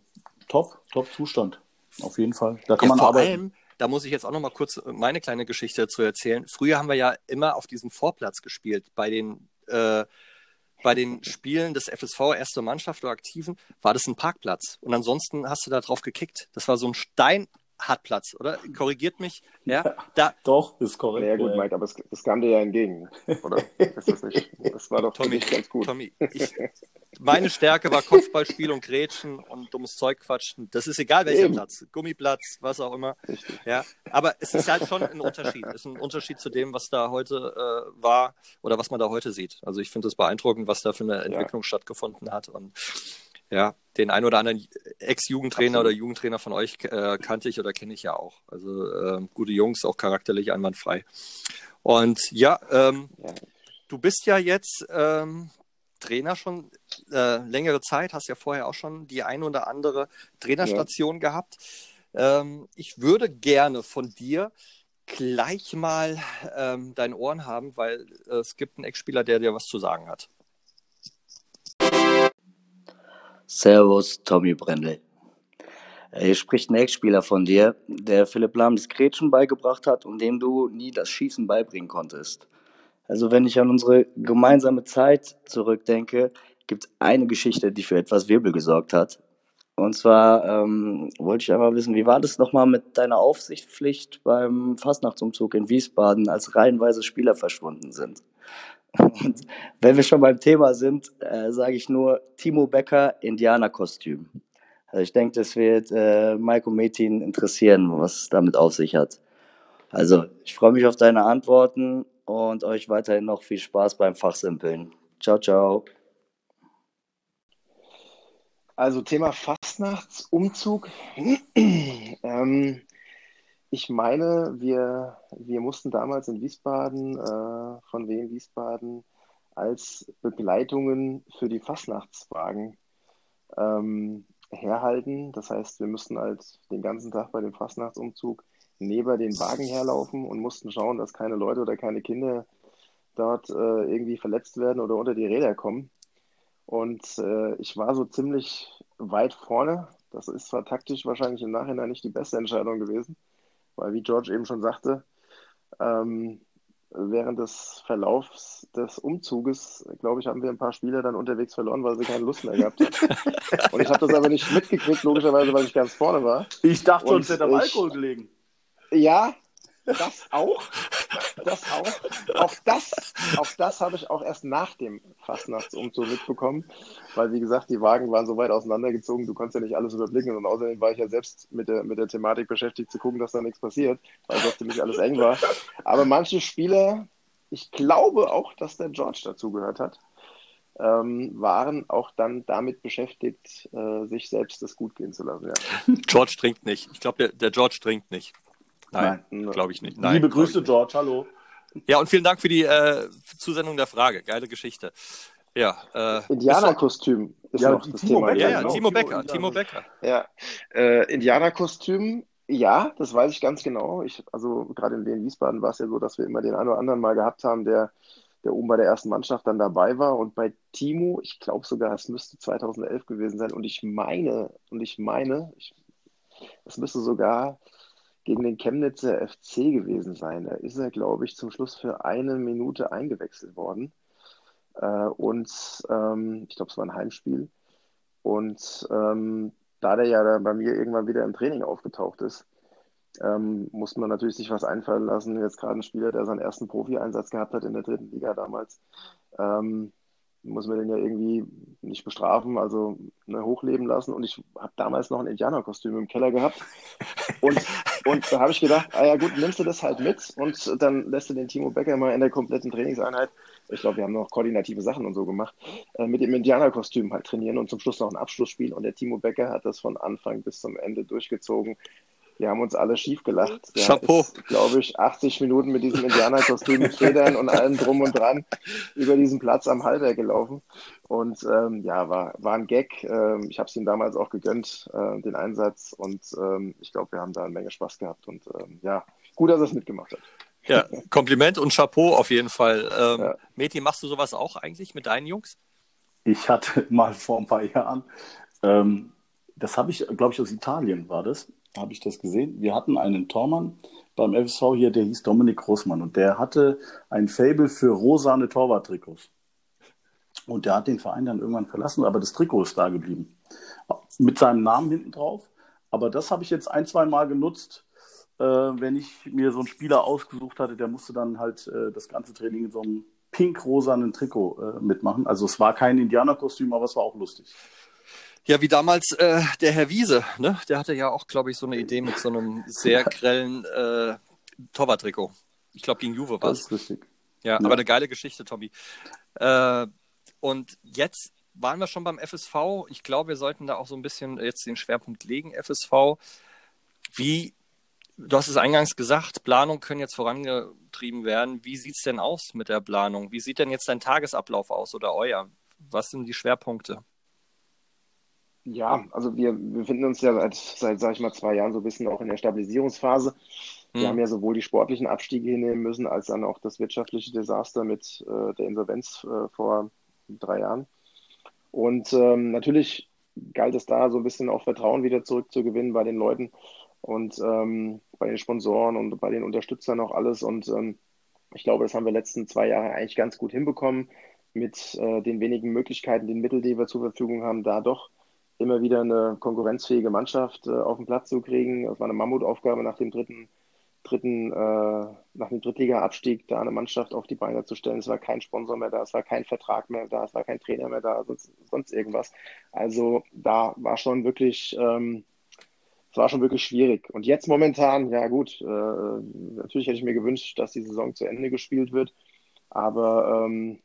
top, top Zustand. Auf jeden Fall. Da kann ja, man vor arbeiten. Allem, da muss ich jetzt auch noch mal kurz meine kleine Geschichte dazu erzählen. Früher haben wir ja immer auf diesem Vorplatz gespielt, bei den, äh, bei den Spielen des FSV, erste Mannschaft oder Aktiven, war das ein Parkplatz. Und ansonsten hast du da drauf gekickt. Das war so ein Stein, Hartplatz, oder? Korrigiert mich. Ja, da, doch, ist korrekt. Ja, gut, Mike, aber es, das kam dir ja entgegen, oder? ist das, nicht, das war doch Tommy, ganz gut. Tommy, ich, meine Stärke war Kopfballspiel und Grätschen und dummes Zeug quatschen. Das ist egal welcher Eben. Platz, Gummiplatz, was auch immer. Richtig. Ja, aber es ist halt schon ein Unterschied. Es ist ein Unterschied zu dem, was da heute äh, war oder was man da heute sieht. Also ich finde es beeindruckend, was da für eine Entwicklung ja. stattgefunden hat und ja, den ein oder anderen Ex-Jugendtrainer oder Jugendtrainer von euch äh, kannte ich oder kenne ich ja auch. Also äh, gute Jungs, auch charakterlich einwandfrei. Und ja, ähm, ja. du bist ja jetzt ähm, Trainer schon äh, längere Zeit, hast ja vorher auch schon die ein oder andere Trainerstation ja. gehabt. Ähm, ich würde gerne von dir gleich mal ähm, deine Ohren haben, weil äh, es gibt einen Ex-Spieler, der dir was zu sagen hat. Servus, Tommy Brendel. Hier spricht ein Ex-Spieler von dir, der Philipp Lahm das Gretchen beigebracht hat und dem du nie das Schießen beibringen konntest. Also wenn ich an unsere gemeinsame Zeit zurückdenke, gibt es eine Geschichte, die für etwas Wirbel gesorgt hat. Und zwar ähm, wollte ich einmal wissen, wie war das nochmal mit deiner Aufsichtspflicht beim Fastnachtsumzug in Wiesbaden, als reihenweise Spieler verschwunden sind? Und wenn wir schon beim Thema sind, äh, sage ich nur Timo Becker, Indianerkostüm. Also ich denke, das wird äh, Maiko Metin interessieren, was es damit auf sich hat. Also ich freue mich auf deine Antworten und euch weiterhin noch viel Spaß beim Fachsimpeln. Ciao, ciao. Also Thema Fastnachtsumzug. [CLEARS THROAT] ähm, ich meine, wir, wir mussten damals in Wiesbaden, äh, von Wien Wiesbaden, als Begleitungen für die Fastnachtswagen ähm, herhalten. Das heißt, wir mussten halt den ganzen Tag bei dem Fastnachtsumzug neben den Wagen herlaufen und mussten schauen, dass keine Leute oder keine Kinder dort äh, irgendwie verletzt werden oder unter die Räder kommen. Und äh, ich war so ziemlich weit vorne. Das ist zwar taktisch wahrscheinlich im Nachhinein nicht die beste Entscheidung gewesen, weil wie George eben schon sagte, ähm, während des Verlaufs des Umzuges, glaube ich, haben wir ein paar Spieler dann unterwegs verloren, weil sie keine Lust mehr gehabt haben. [LAUGHS] Und ich habe das aber nicht mitgekriegt, logischerweise, weil ich ganz vorne war. Ich dachte schon, es hätte am Alkohol gelegen. Ja, das auch. Das auch. Auch das, auch das habe ich auch erst nach dem Fastnachtsumzug mitbekommen, weil wie gesagt, die Wagen waren so weit auseinandergezogen, du konntest ja nicht alles überblicken und außerdem war ich ja selbst mit der, mit der Thematik beschäftigt, zu gucken, dass da nichts passiert, weil das ziemlich alles eng war. Aber manche Spieler, ich glaube auch, dass der George dazugehört hat, ähm, waren auch dann damit beschäftigt, äh, sich selbst das gut gehen zu lassen. Ja. George trinkt nicht. Ich glaube, der, der George trinkt nicht. Nein, Nein. glaube ich nicht. Nein, Liebe Grüße, George, hallo. Ja, und vielen Dank für die äh, Zusendung der Frage. Geile Geschichte. Ja, äh, Indianerkostüm ist ja, noch das Timo Thema. Becker, ja, ja, genau. Timo Becker, Timo Becker. Ja, äh, Indianerkostüm, ja, das weiß ich ganz genau. Ich, also gerade in Wien Wiesbaden war es ja so, dass wir immer den einen oder anderen mal gehabt haben, der, der oben bei der ersten Mannschaft dann dabei war. Und bei Timo, ich glaube sogar, es müsste 2011 gewesen sein. Und ich meine, und ich meine, es müsste sogar gegen den Chemnitzer FC gewesen sein. Da ist er, glaube ich, zum Schluss für eine Minute eingewechselt worden. Äh, und ähm, ich glaube, es war ein Heimspiel. Und ähm, da der ja bei mir irgendwann wieder im Training aufgetaucht ist, ähm, muss man natürlich sich was einfallen lassen. Jetzt gerade ein Spieler, der seinen ersten Profi-Einsatz gehabt hat in der dritten Liga damals, ähm, muss man den ja irgendwie nicht bestrafen, also ne, hochleben lassen. Und ich habe damals noch ein Indianerkostüm im Keller gehabt. Und, [LAUGHS] und da habe ich gedacht, ah ja gut, nimmst du das halt mit und dann lässt du den Timo Becker mal in der kompletten Trainingseinheit, ich glaube, wir haben noch koordinative Sachen und so gemacht, äh, mit dem Indianerkostüm halt trainieren und zum Schluss noch ein Abschlussspiel. Und der Timo Becker hat das von Anfang bis zum Ende durchgezogen. Wir haben uns alle schief gelacht. Der Chapeau. glaube ich, 80 Minuten mit diesem Indianerkostüm mit Federn und allem drum und dran über diesen Platz am Halber gelaufen. Und ähm, ja, war, war ein Gag. Ähm, ich habe es ihm damals auch gegönnt, äh, den Einsatz. Und ähm, ich glaube, wir haben da eine Menge Spaß gehabt. Und ähm, ja, gut, dass er es mitgemacht hat. Ja, Kompliment und Chapeau auf jeden Fall. Ähm, ja. Meti, machst du sowas auch eigentlich mit deinen Jungs? Ich hatte [LAUGHS] mal vor ein paar Jahren, ähm, das habe ich, glaube ich, aus Italien war das habe ich das gesehen. Wir hatten einen Tormann beim FSV hier, der hieß Dominik Großmann und der hatte ein Fable für rosane Torwarttrikots. Und der hat den Verein dann irgendwann verlassen, aber das Trikot ist da geblieben. Mit seinem Namen hinten drauf. Aber das habe ich jetzt ein, zwei Mal genutzt, äh, wenn ich mir so einen Spieler ausgesucht hatte, der musste dann halt äh, das ganze Training in so einem pink-rosanen Trikot äh, mitmachen. Also es war kein Indianerkostüm, aber es war auch lustig. Ja, wie damals äh, der Herr Wiese, ne? Der hatte ja auch, glaube ich, so eine Idee mit so einem sehr grellen äh, Torwarttrikot. Ich glaube, gegen Juve war Das ist richtig. Ja, Ja. aber eine geile Geschichte, Tommy. Äh, und jetzt waren wir schon beim FSV. Ich glaube, wir sollten da auch so ein bisschen jetzt den Schwerpunkt legen, FSV. Wie, du hast es eingangs gesagt, Planungen können jetzt vorangetrieben werden. Wie sieht es denn aus mit der Planung? Wie sieht denn jetzt dein Tagesablauf aus oder euer? Was sind die Schwerpunkte? Ja, also wir befinden uns ja seit, seit, sag ich mal, zwei Jahren so ein bisschen auch in der Stabilisierungsphase. Wir Hm. haben ja sowohl die sportlichen Abstiege hinnehmen müssen, als dann auch das wirtschaftliche Desaster mit äh, der Insolvenz äh, vor drei Jahren. Und ähm, natürlich galt es da so ein bisschen auch Vertrauen wieder zurückzugewinnen bei den Leuten und ähm, bei den Sponsoren und bei den Unterstützern auch alles. Und ähm, ich glaube, das haben wir letzten zwei Jahre eigentlich ganz gut hinbekommen, mit äh, den wenigen Möglichkeiten, den Mitteln, die wir zur Verfügung haben, da doch immer wieder eine konkurrenzfähige Mannschaft äh, auf den Platz zu kriegen. Das war eine Mammutaufgabe nach dem dritten, dritten, äh, nach dem Drittliga-Abstieg, da eine Mannschaft auf die Beine zu stellen. Es war kein Sponsor mehr da, es war kein Vertrag mehr da, es war kein Trainer mehr da, sonst, sonst irgendwas. Also da war schon wirklich, ähm, es war schon wirklich schwierig. Und jetzt momentan, ja gut, äh, natürlich hätte ich mir gewünscht, dass die Saison zu Ende gespielt wird, aber ähm,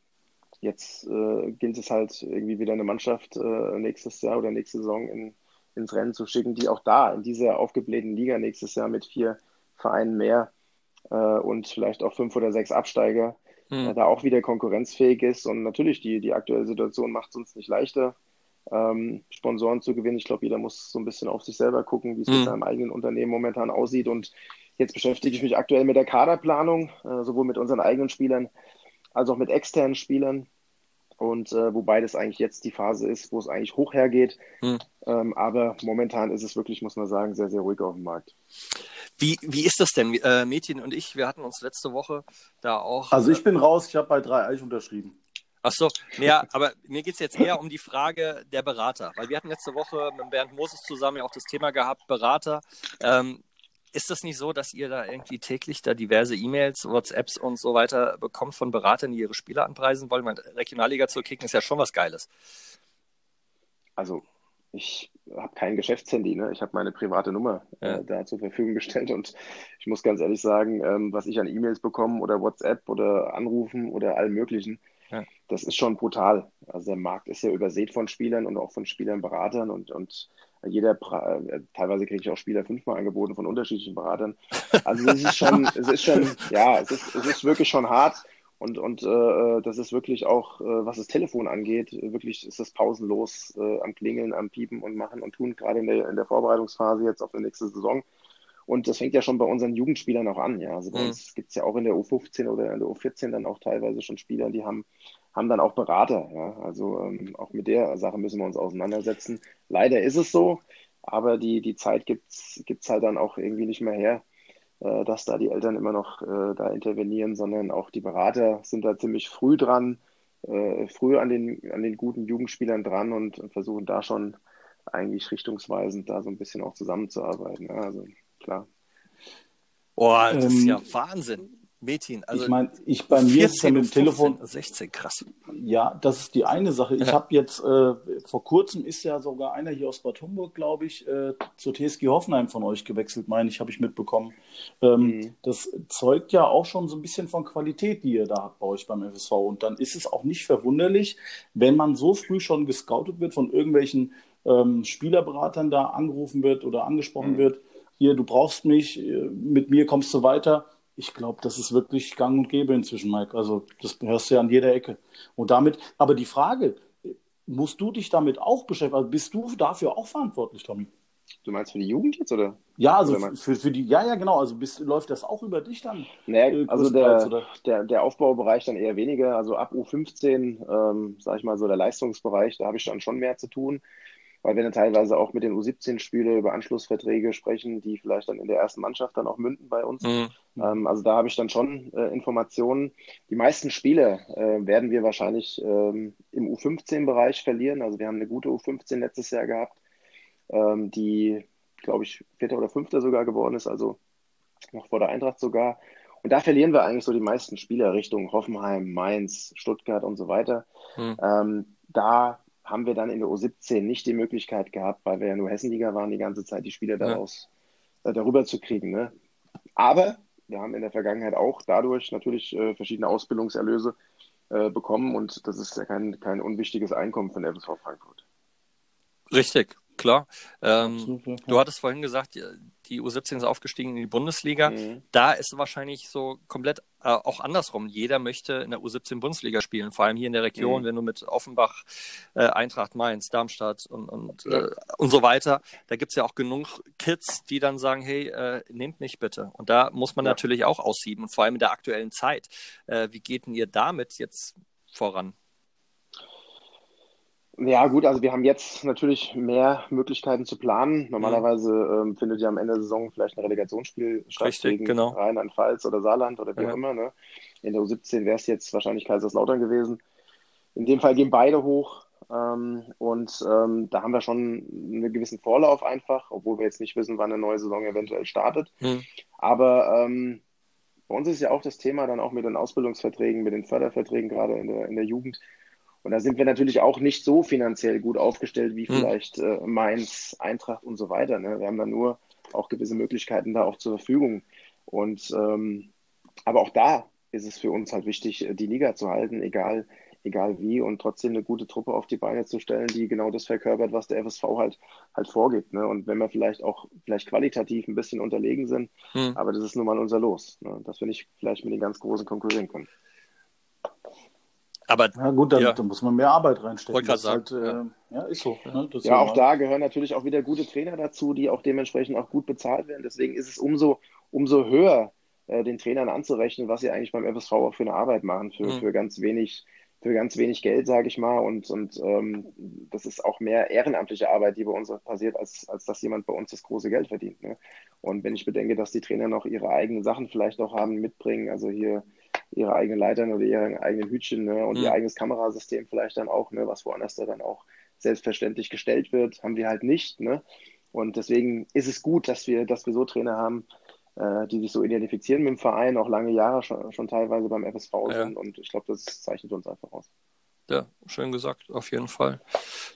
Jetzt äh, gilt es halt irgendwie wieder eine Mannschaft äh, nächstes Jahr oder nächste Saison in, ins Rennen zu schicken, die auch da in dieser aufgeblähten Liga nächstes Jahr mit vier Vereinen mehr äh, und vielleicht auch fünf oder sechs Absteiger Hm. äh, da auch wieder konkurrenzfähig ist. Und natürlich, die, die aktuelle Situation macht es uns nicht leichter, ähm, Sponsoren zu gewinnen. Ich glaube, jeder muss so ein bisschen auf sich selber gucken, wie es Mhm. mit seinem eigenen Unternehmen momentan aussieht. Und jetzt beschäftige ich mich aktuell mit der Kaderplanung, äh, sowohl mit unseren eigenen Spielern als auch mit externen Spielern. Und äh, wobei das eigentlich jetzt die Phase ist, wo es eigentlich hoch hergeht. Hm. Ähm, aber momentan ist es wirklich, muss man sagen, sehr, sehr ruhig auf dem Markt. Wie, wie ist das denn? Äh, Mädchen und ich, wir hatten uns letzte Woche da auch. Also äh, ich bin raus, ich habe bei drei Eich unterschrieben. Ach so, ja, aber mir geht es jetzt eher um die Frage der Berater, weil wir hatten letzte Woche mit Bernd Moses zusammen ja auch das Thema gehabt, Berater. Ähm, ist das nicht so, dass ihr da irgendwie täglich da diverse E-Mails, WhatsApps und so weiter bekommt von Beratern, die ihre Spieler anpreisen wollen? Weil Regionalliga zu kicken ist ja schon was Geiles. Also ich habe kein Geschäftshandy, ne? Ich habe meine private Nummer Ja. äh, da zur Verfügung gestellt und ich muss ganz ehrlich sagen, ähm, was ich an E-Mails bekomme oder WhatsApp oder Anrufen oder allem Möglichen, Ja. das ist schon brutal. Also der Markt ist ja übersät von Spielern und auch von Spielern, Beratern und, und jeder, äh, teilweise kriege ich auch Spieler fünfmal angeboten von unterschiedlichen Beratern. [LAUGHS] Also es ist schon, es ist schon, ja, es ist, es ist wirklich schon hart. Und, und äh, das ist wirklich auch, äh, was das Telefon angeht, wirklich ist das pausenlos äh, am Klingeln, am Piepen und Machen und Tun, gerade in der, in der Vorbereitungsphase jetzt auf die nächste Saison. Und das fängt ja schon bei unseren Jugendspielern auch an. Ja. Also bei Mhm. uns gibt es ja auch in der U15 oder in der U14 dann auch teilweise schon Spieler, die haben, haben dann auch Berater. Ja. Also ähm, auch mit der Sache müssen wir uns auseinandersetzen. Leider ist es so, aber die, die Zeit gibt's gibt's halt dann auch irgendwie nicht mehr her äh, dass da die Eltern immer noch äh, da intervenieren, sondern auch die Berater sind da ziemlich früh dran, äh, früh an den, an den guten Jugendspielern dran und, und versuchen da schon eigentlich richtungsweisend da so ein bisschen auch zusammenzuarbeiten. Ja, also klar. Boah, das ist Ähm, ja Wahnsinn. Mädchen, also ich meine, ich bei mir ist ja 14, mit dem Telefon, 15, 16, krass. Ja, das ist die eine Sache. Ich Ja. habe jetzt, äh, vor kurzem ist ja sogar einer hier aus Bad Homburg, glaube ich, äh, zur TSG Hoffenheim von euch gewechselt, meine ich, habe ich mitbekommen. Ähm, Mhm. Das zeugt ja auch schon so ein bisschen von Qualität, die ihr da habt bei euch beim FSV. Und dann ist es auch nicht verwunderlich, wenn man so früh schon gescoutet wird, von irgendwelchen ähm, Spielerberatern da angerufen wird oder angesprochen Mhm. wird, hier, du brauchst mich, äh, mit mir kommst du weiter. Ich glaube, das ist wirklich gang und gäbe inzwischen, Mike. Also das hörst du ja an jeder Ecke. Und damit, aber die Frage, musst du dich damit auch beschäftigen? Also bist du dafür auch verantwortlich, Tommy? Du meinst für die Jugend jetzt oder? Ja, also Oder für, für die, ja, ja, genau. Also bist, läuft das auch über dich dann? Naja, Äh, also der, der, der Aufbaubereich dann eher weniger. Also ab U15, ähm, sage ich mal so, der Leistungsbereich, da habe ich dann schon mehr zu tun, weil wir dann teilweise auch mit den U17-Spielern über Anschlussverträge sprechen, die vielleicht dann in der ersten Mannschaft dann auch münden bei uns. Mhm. Ähm, also da habe ich dann schon äh, Informationen. Die meisten Spiele äh, werden wir wahrscheinlich ähm, im U15-Bereich verlieren. Also wir haben eine gute U15 letztes Jahr gehabt, ähm, die glaube ich, Vierter oder Fünfter sogar geworden ist, also noch vor der Eintracht sogar. Und da verlieren wir eigentlich so die meisten Spieler Richtung Hoffenheim, Mainz, Stuttgart und so weiter. Hm. Ähm, da haben wir dann in der U17 nicht die Möglichkeit gehabt, weil wir ja nur Hessenliga waren, die ganze Zeit die Spieler daraus ja. äh, darüber zu kriegen. Ne? Aber wir haben in der Vergangenheit auch dadurch natürlich äh, verschiedene Ausbildungserlöse äh, bekommen und das ist ja kein, kein unwichtiges Einkommen von der FSV Frankfurt. Richtig, klar. Ähm, ja. Du hattest vorhin gesagt, die U17 ist aufgestiegen in die Bundesliga. Mhm. Da ist wahrscheinlich so komplett äh, auch andersrum. Jeder möchte in der U17 Bundesliga spielen, vor allem hier in der Region, mhm. wenn du mit Offenbach, äh, Eintracht Mainz, Darmstadt und, und, ja. äh, und so weiter, da gibt es ja auch genug Kids, die dann sagen, hey, äh, nehmt mich bitte. Und da muss man ja. natürlich auch aussieben, und vor allem in der aktuellen Zeit. Äh, wie geht denn ihr damit jetzt voran? Ja, gut, also wir haben jetzt natürlich mehr Möglichkeiten zu planen. Normalerweise ähm, findet ja am Ende der Saison vielleicht ein Relegationsspiel statt Richtig, gegen genau. Rheinland-Pfalz oder Saarland oder wie ja. auch immer. Ne? In der U17 wäre es jetzt wahrscheinlich Kaiserslautern gewesen. In dem Fall gehen beide hoch. Ähm, und ähm, da haben wir schon einen gewissen Vorlauf einfach, obwohl wir jetzt nicht wissen, wann eine neue Saison eventuell startet. Mhm. Aber ähm, bei uns ist ja auch das Thema dann auch mit den Ausbildungsverträgen, mit den Förderverträgen gerade in der, in der Jugend und da sind wir natürlich auch nicht so finanziell gut aufgestellt wie hm. vielleicht äh, Mainz, Eintracht und so weiter. Ne? Wir haben da nur auch gewisse Möglichkeiten da auch zur Verfügung. Und ähm, aber auch da ist es für uns halt wichtig, die Liga zu halten, egal, egal wie, und trotzdem eine gute Truppe auf die Beine zu stellen, die genau das verkörpert, was der FSV halt halt vorgibt. Ne? Und wenn wir vielleicht auch vielleicht qualitativ ein bisschen unterlegen sind, hm. aber das ist nun mal unser Los, ne? dass wir nicht vielleicht mit den ganz Großen konkurrieren können. Aber ja gut, dann, ja. dann, muss man mehr Arbeit reinstecken. Wollte gerade sagen. Halt, äh, ja. ist so. Ne? ja, auch da gehören natürlich auch wieder gute Trainer dazu, die auch dementsprechend auch gut bezahlt werden. Deswegen ist es umso, umso höher, äh, den Trainern anzurechnen, was sie eigentlich beim FSV auch für eine Arbeit machen, für, mhm. für ganz wenig für ganz wenig Geld, sage ich mal. Und, und ähm, das ist auch mehr ehrenamtliche Arbeit, die bei uns passiert, als, als dass jemand bei uns das große Geld verdient. Ne? Und wenn ich bedenke, dass die Trainer noch ihre eigenen Sachen vielleicht noch haben, mitbringen, also hier ihre eigenen Leitern oder ihre eigenen Hütchen ne? und mhm. ihr eigenes Kamerasystem vielleicht dann auch, ne? was woanders da dann auch selbstverständlich gestellt wird, haben wir halt nicht. Ne? Und deswegen ist es gut, dass wir, dass wir so Trainer haben, äh, die sich so identifizieren mit dem Verein, auch lange Jahre schon, schon teilweise beim FSV ja. sind. Und ich glaube, das zeichnet uns einfach aus. Ja, schön gesagt, auf jeden Fall.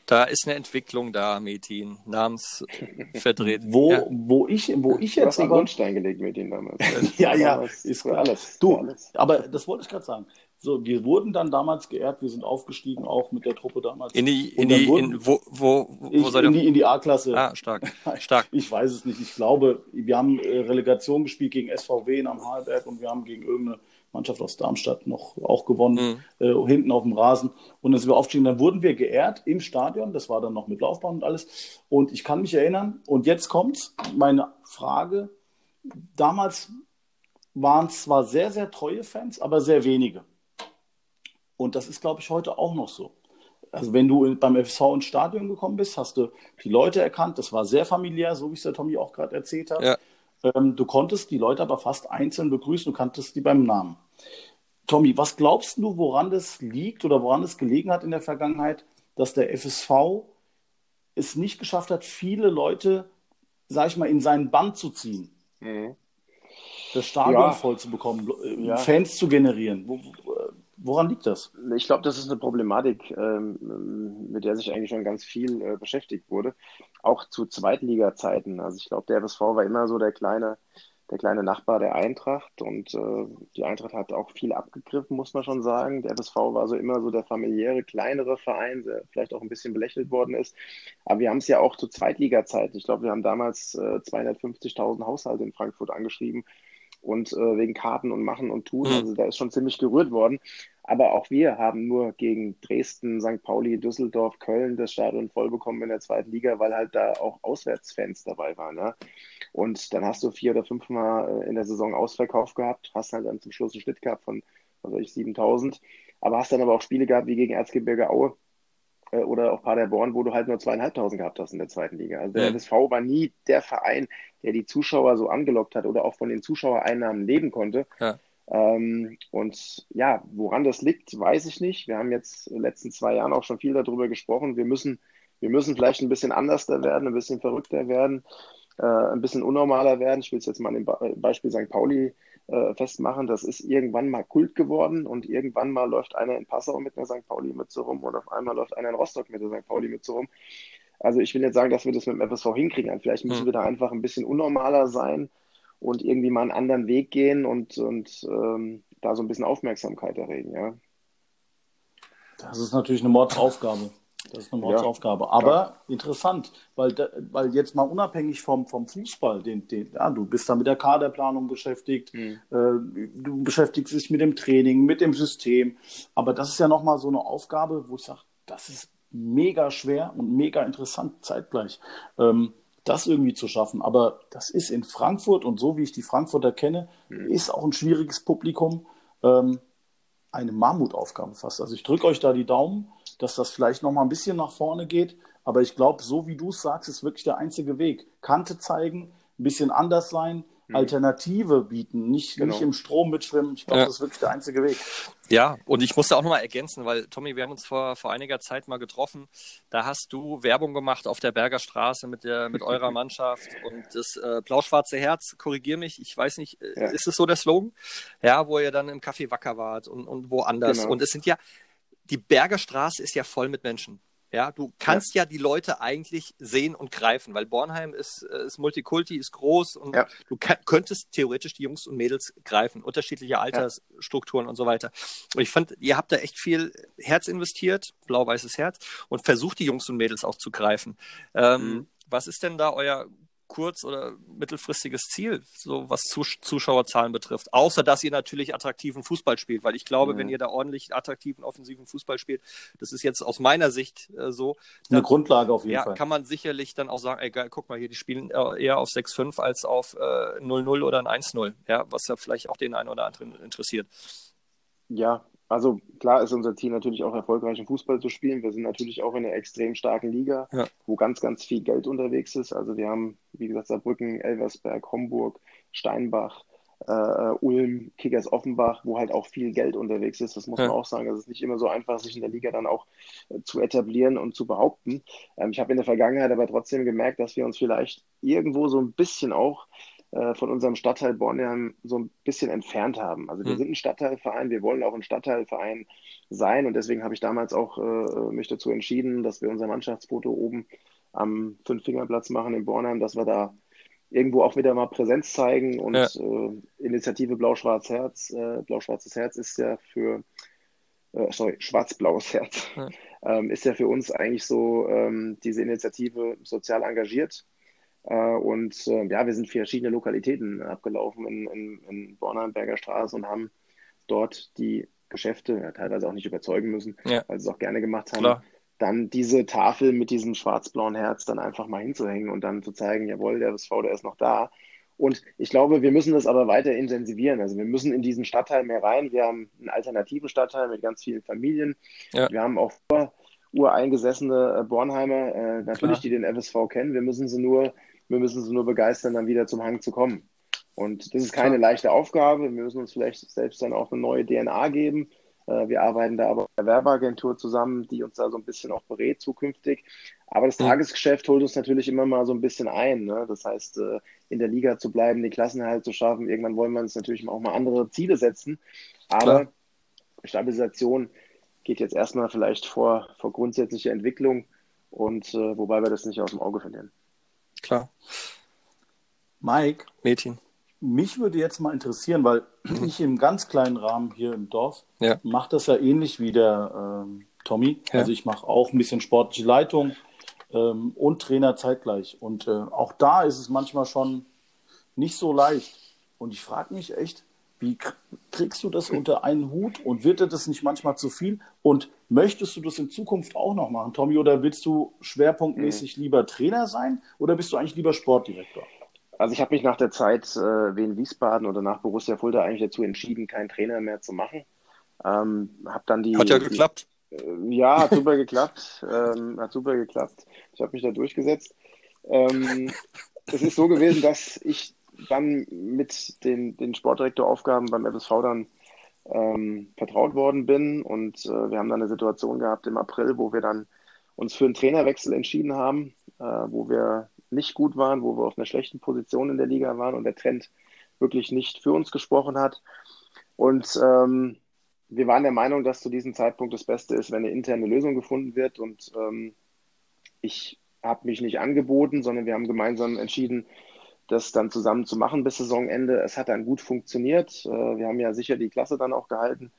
Da ist eine Entwicklung da, Metin, namensverdreht. wo, ja. wo ich, wo ich jetzt. Du hast Grundstein gelegt, Metin, damals. ja, ja, ist klar. Alles, du, alles. aber das wollte ich gerade sagen. So, wir wurden dann damals geehrt, wir sind aufgestiegen, auch mit der Truppe damals. In die, in die, in, wo, wo, wo ich, soll in die, in die A-Klasse. Ah, stark, [LAUGHS] stark. Ich weiß es nicht. Ich glaube, wir haben äh, Relegation gespielt gegen SVW in Amhalberg und wir haben gegen irgendeine Mannschaft aus Darmstadt noch auch gewonnen, mhm. äh, hinten auf dem Rasen. Und dann sind wir aufgestiegen, dann wurden wir geehrt im Stadion, das war dann noch mit Laufbahn und alles. Und ich kann mich erinnern, und jetzt kommt meine Frage, damals waren es zwar sehr, sehr treue Fans, aber sehr wenige. Und das ist, glaube ich, heute auch noch so. Also wenn du beim FSV ins Stadion gekommen bist, hast du die Leute erkannt. Das war sehr familiär, so wie es der Tommy auch gerade erzählt hat. Ja. Ähm, du konntest die Leute aber fast einzeln begrüßen, du kanntest die beim Namen. Tommy, was glaubst du, woran das liegt oder woran es gelegen hat in der Vergangenheit, dass der FSV es nicht geschafft hat, viele Leute, sag ich mal, in seinen Band zu ziehen? Mhm. Das Stadion ja. voll zu bekommen, äh, ja. Fans zu generieren. Woran liegt das? Ich glaube, das ist eine Problematik, ähm, mit der sich eigentlich schon ganz viel äh, beschäftigt wurde. Auch zu Zweitliga-Zeiten. Also ich glaube, der FSV war immer so der kleine, der kleine Nachbar der Eintracht und äh, die Eintracht hat auch viel abgegriffen, muss man schon sagen. Der FSV war so immer so der familiäre, kleinere Verein, der vielleicht auch ein bisschen belächelt worden ist. Aber wir haben es ja auch zu Zweitliga-Zeiten. Ich glaube, wir haben damals äh, 250.000 Haushalte in Frankfurt angeschrieben und äh, wegen Karten und Machen und Tun. Mhm. Also da ist schon ziemlich gerührt worden. Aber auch wir haben nur gegen Dresden, St. Pauli, Düsseldorf, Köln das Stadion voll bekommen in der zweiten Liga, weil halt da auch Auswärtsfans dabei waren. Ja? Und dann hast du vier oder fünfmal äh, in der Saison Ausverkauf gehabt, hast halt dann zum Schluss einen Schnitt gehabt von, was weiß ich, 7000. Aber hast dann aber auch Spiele gehabt wie gegen Erzgebirge Aue, äh, oder auch Paderborn, wo du halt nur zweieinhalbtausend gehabt hast in der zweiten Liga. Also der mhm. FSV war nie der Verein, der die Zuschauer so angelockt hat oder auch von den Zuschauereinnahmen leben konnte. Ja. Ähm, und ja, woran das liegt, weiß ich nicht. Wir haben jetzt in den letzten zwei Jahren auch schon viel darüber gesprochen. Wir müssen, wir müssen vielleicht ein bisschen anders da werden, ein bisschen verrückter werden. äh, ein bisschen unnormaler werden. Ich will es jetzt mal an dem Beispiel St. Pauli äh, festmachen. Das ist irgendwann mal Kult geworden und irgendwann mal läuft einer in Passau mit einer St. Pauli-Mütze rum und auf einmal läuft einer in Rostock mit der St. Pauli-Mütze rum. Also ich will jetzt sagen, dass wir das mit dem FSV hinkriegen. Vielleicht müssen mhm. wir da einfach ein bisschen unnormaler sein und irgendwie mal einen anderen Weg gehen und, und ähm, da so ein bisschen Aufmerksamkeit erregen, ja. Das ist natürlich eine Mordsaufgabe. Das ist eine Mordsaufgabe. Ja, Aber klar. interessant, weil, weil jetzt mal unabhängig vom, vom Fußball, den, den, ja, du bist da mit der Kaderplanung beschäftigt, mhm. äh, du beschäftigst dich mit dem Training, mit dem System. Aber das ist ja nochmal so eine Aufgabe, wo ich sage, das ist mega schwer und mega interessant zeitgleich. Ähm, das irgendwie zu schaffen. Aber das ist in Frankfurt und so wie ich die Frankfurter kenne, mhm. ist auch ein schwieriges Publikum. Ähm, eine Mammutaufgabe fast. Also ich drücke euch da die Daumen, dass das vielleicht noch mal ein bisschen nach vorne geht. Aber ich glaube, so wie du es sagst, ist wirklich der einzige Weg. Kante zeigen, ein bisschen anders sein. Alternative bieten, nicht, genau. nicht im Strom mitschwimmen. Ich glaube, ja. das ist wirklich der einzige Weg. Ja, und ich musste auch nochmal ergänzen, weil Tommy, wir haben uns vor, vor einiger Zeit mal getroffen. Da hast du Werbung gemacht auf der Berger Straße mit, der, mit eurer [LAUGHS] Mannschaft und das äh, blau-schwarze Herz, korrigier mich, ich weiß nicht, äh, ja. ist es so der Slogan? Ja, wo ihr dann im Café Wacker wart und, und woanders. Genau. Und es sind ja, die Berger Straße ist ja voll mit Menschen. Ja, du kannst ja. ja, die Leute eigentlich sehen und greifen, weil Bornheim ist, äh, ist Multikulti, ist groß und ja. du könntest theoretisch die Jungs und Mädels greifen, unterschiedliche Altersstrukturen ja. und so weiter. Und ich fand, ihr habt da echt viel Herz investiert, blau-weißes Herz, und versucht die Jungs und Mädels auch zu greifen. Ähm, mhm. Was ist denn da euer kurz- oder mittelfristiges Ziel, so was Zus Zuschauerzahlen betrifft. Außer, dass ihr natürlich attraktiven Fußball spielt, weil ich glaube, mhm. wenn ihr da ordentlich attraktiven, offensiven Fußball spielt, das ist jetzt aus meiner Sicht äh, so. Dann, Eine Grundlage auf jeden ja, Fall. kann man sicherlich dann auch sagen, ey, geil, guck mal hier, die spielen eher auf 6-5 als auf 0-0 äh, oder ein 1-0, ja, was ja vielleicht auch den einen oder anderen interessiert. Ja, also klar ist unser Ziel natürlich auch erfolgreichen Fußball zu spielen. Wir sind natürlich auch in einer extrem starken Liga, ja. wo ganz, ganz viel Geld unterwegs ist. Also wir haben, wie gesagt, Saarbrücken, Elversberg, Homburg, Steinbach, äh, Ulm, Kickers Offenbach, wo halt auch viel Geld unterwegs ist. Das muss ja. man auch sagen. Es ist nicht immer so einfach, sich in der Liga dann auch äh, zu etablieren und zu behaupten. Ähm, ich habe in der Vergangenheit aber trotzdem gemerkt, dass wir uns vielleicht irgendwo so ein bisschen auch äh, von unserem Stadtteil Bornheim so ein bisschen entfernt haben. Also wir mhm. sind ein Stadtteilverein, wir wollen auch ein Stadtteilverein sein und deswegen habe ich damals auch äh, mich dazu entschieden, dass wir unser Mannschaftsfoto oben am Fünffingerplatz machen in Bornheim, dass wir da irgendwo auch wieder mal Präsenz zeigen und ja. äh, Initiative Blau-Schwarz Herz, äh, Blau-Schwarzes Herz ist ja für äh, sorry, schwarz-blaues Herz, ja. ähm, ist ja für uns eigentlich so ähm, diese Initiative sozial engagiert und äh, ja, wir sind verschiedene Lokalitäten abgelaufen in, in, in Bornheimberger Straße und haben dort die Geschäfte ja, teilweise auch nicht überzeugen müssen, ja. weil sie es auch gerne gemacht haben. Klar. Dann diese Tafel mit diesem schwarz-blauen Herz dann einfach mal hinzuhängen und dann zu zeigen, jawohl, der SV, der ist noch da. Und ich glaube, wir müssen das aber weiter intensivieren. Also wir müssen in diesen Stadtteil mehr rein. Wir haben einen alternativen Stadtteil mit ganz vielen Familien. Ja. Wir haben auch ureingesessene Bornheimer, äh, natürlich, Klar. die den FSV kennen. Wir müssen sie nur wir müssen sie nur begeistern, dann wieder zum Hang zu kommen. Und das ist keine leichte Aufgabe. Wir müssen uns vielleicht selbst dann auch eine neue DNA geben. Äh, wir arbeiten da aber mit der Werbeagentur zusammen, die uns da so ein bisschen auch berät zukünftig. Aber das Tagesgeschäft holt uns natürlich immer mal so ein bisschen ein. Ne? Das heißt, äh, in der Liga zu bleiben, den Klassenerhalt zu schaffen. Irgendwann wollen wir uns natürlich auch mal andere Ziele setzen. Aber Klar. Stabilisation geht jetzt erstmal vielleicht vor, vor grundsätzliche Entwicklung und äh, wobei wir das nicht aus dem Auge verlieren. Klar. Mike. Mädchen. Mich würde jetzt mal interessieren, weil [CLEARS THROAT] ich im ganz kleinen Rahmen hier im Dorf ja. mache das ja ähnlich wie der ähm, Tommy. Ja. Also ich mache auch ein bisschen sportliche Leitung ähm, und Trainer zeitgleich. Und äh, auch da ist es manchmal schon nicht so leicht. Und ich frage mich echt, wie kriegst du das unter einen Hut und wird dir das nicht manchmal zu viel? Und möchtest du das in Zukunft auch noch machen, Tommy, oder willst du schwerpunktmäßig mhm. lieber Trainer sein oder bist du eigentlich lieber Sportdirektor? Also ich habe mich nach der Zeit äh, wie in Wiesbaden oder nach Borussia Fulda eigentlich dazu entschieden, keinen Trainer mehr zu machen. Ähm, hab dann die, hat ja geklappt. Die, äh, ja, hat super geklappt. [LAUGHS] Ähm, hat super geklappt. Ich habe mich da durchgesetzt. Ähm, es ist so gewesen, dass ich dann mit den, den Sportdirektoraufgaben beim FSV dann ähm, vertraut worden bin. Und äh, wir haben dann eine Situation gehabt im April, wo wir dann uns für einen Trainerwechsel entschieden haben, äh, wo wir nicht gut waren, wo wir auf einer schlechten Position in der Liga waren und der Trend wirklich nicht für uns gesprochen hat. Und ähm, wir waren der Meinung, dass zu diesem Zeitpunkt das Beste ist, wenn eine interne Lösung gefunden wird. Und ähm, ich habe mich nicht angeboten, sondern wir haben gemeinsam entschieden, das dann zusammen zu machen bis Saisonende. Es hat dann gut funktioniert. Äh, wir haben ja sicher die Klasse dann auch gehalten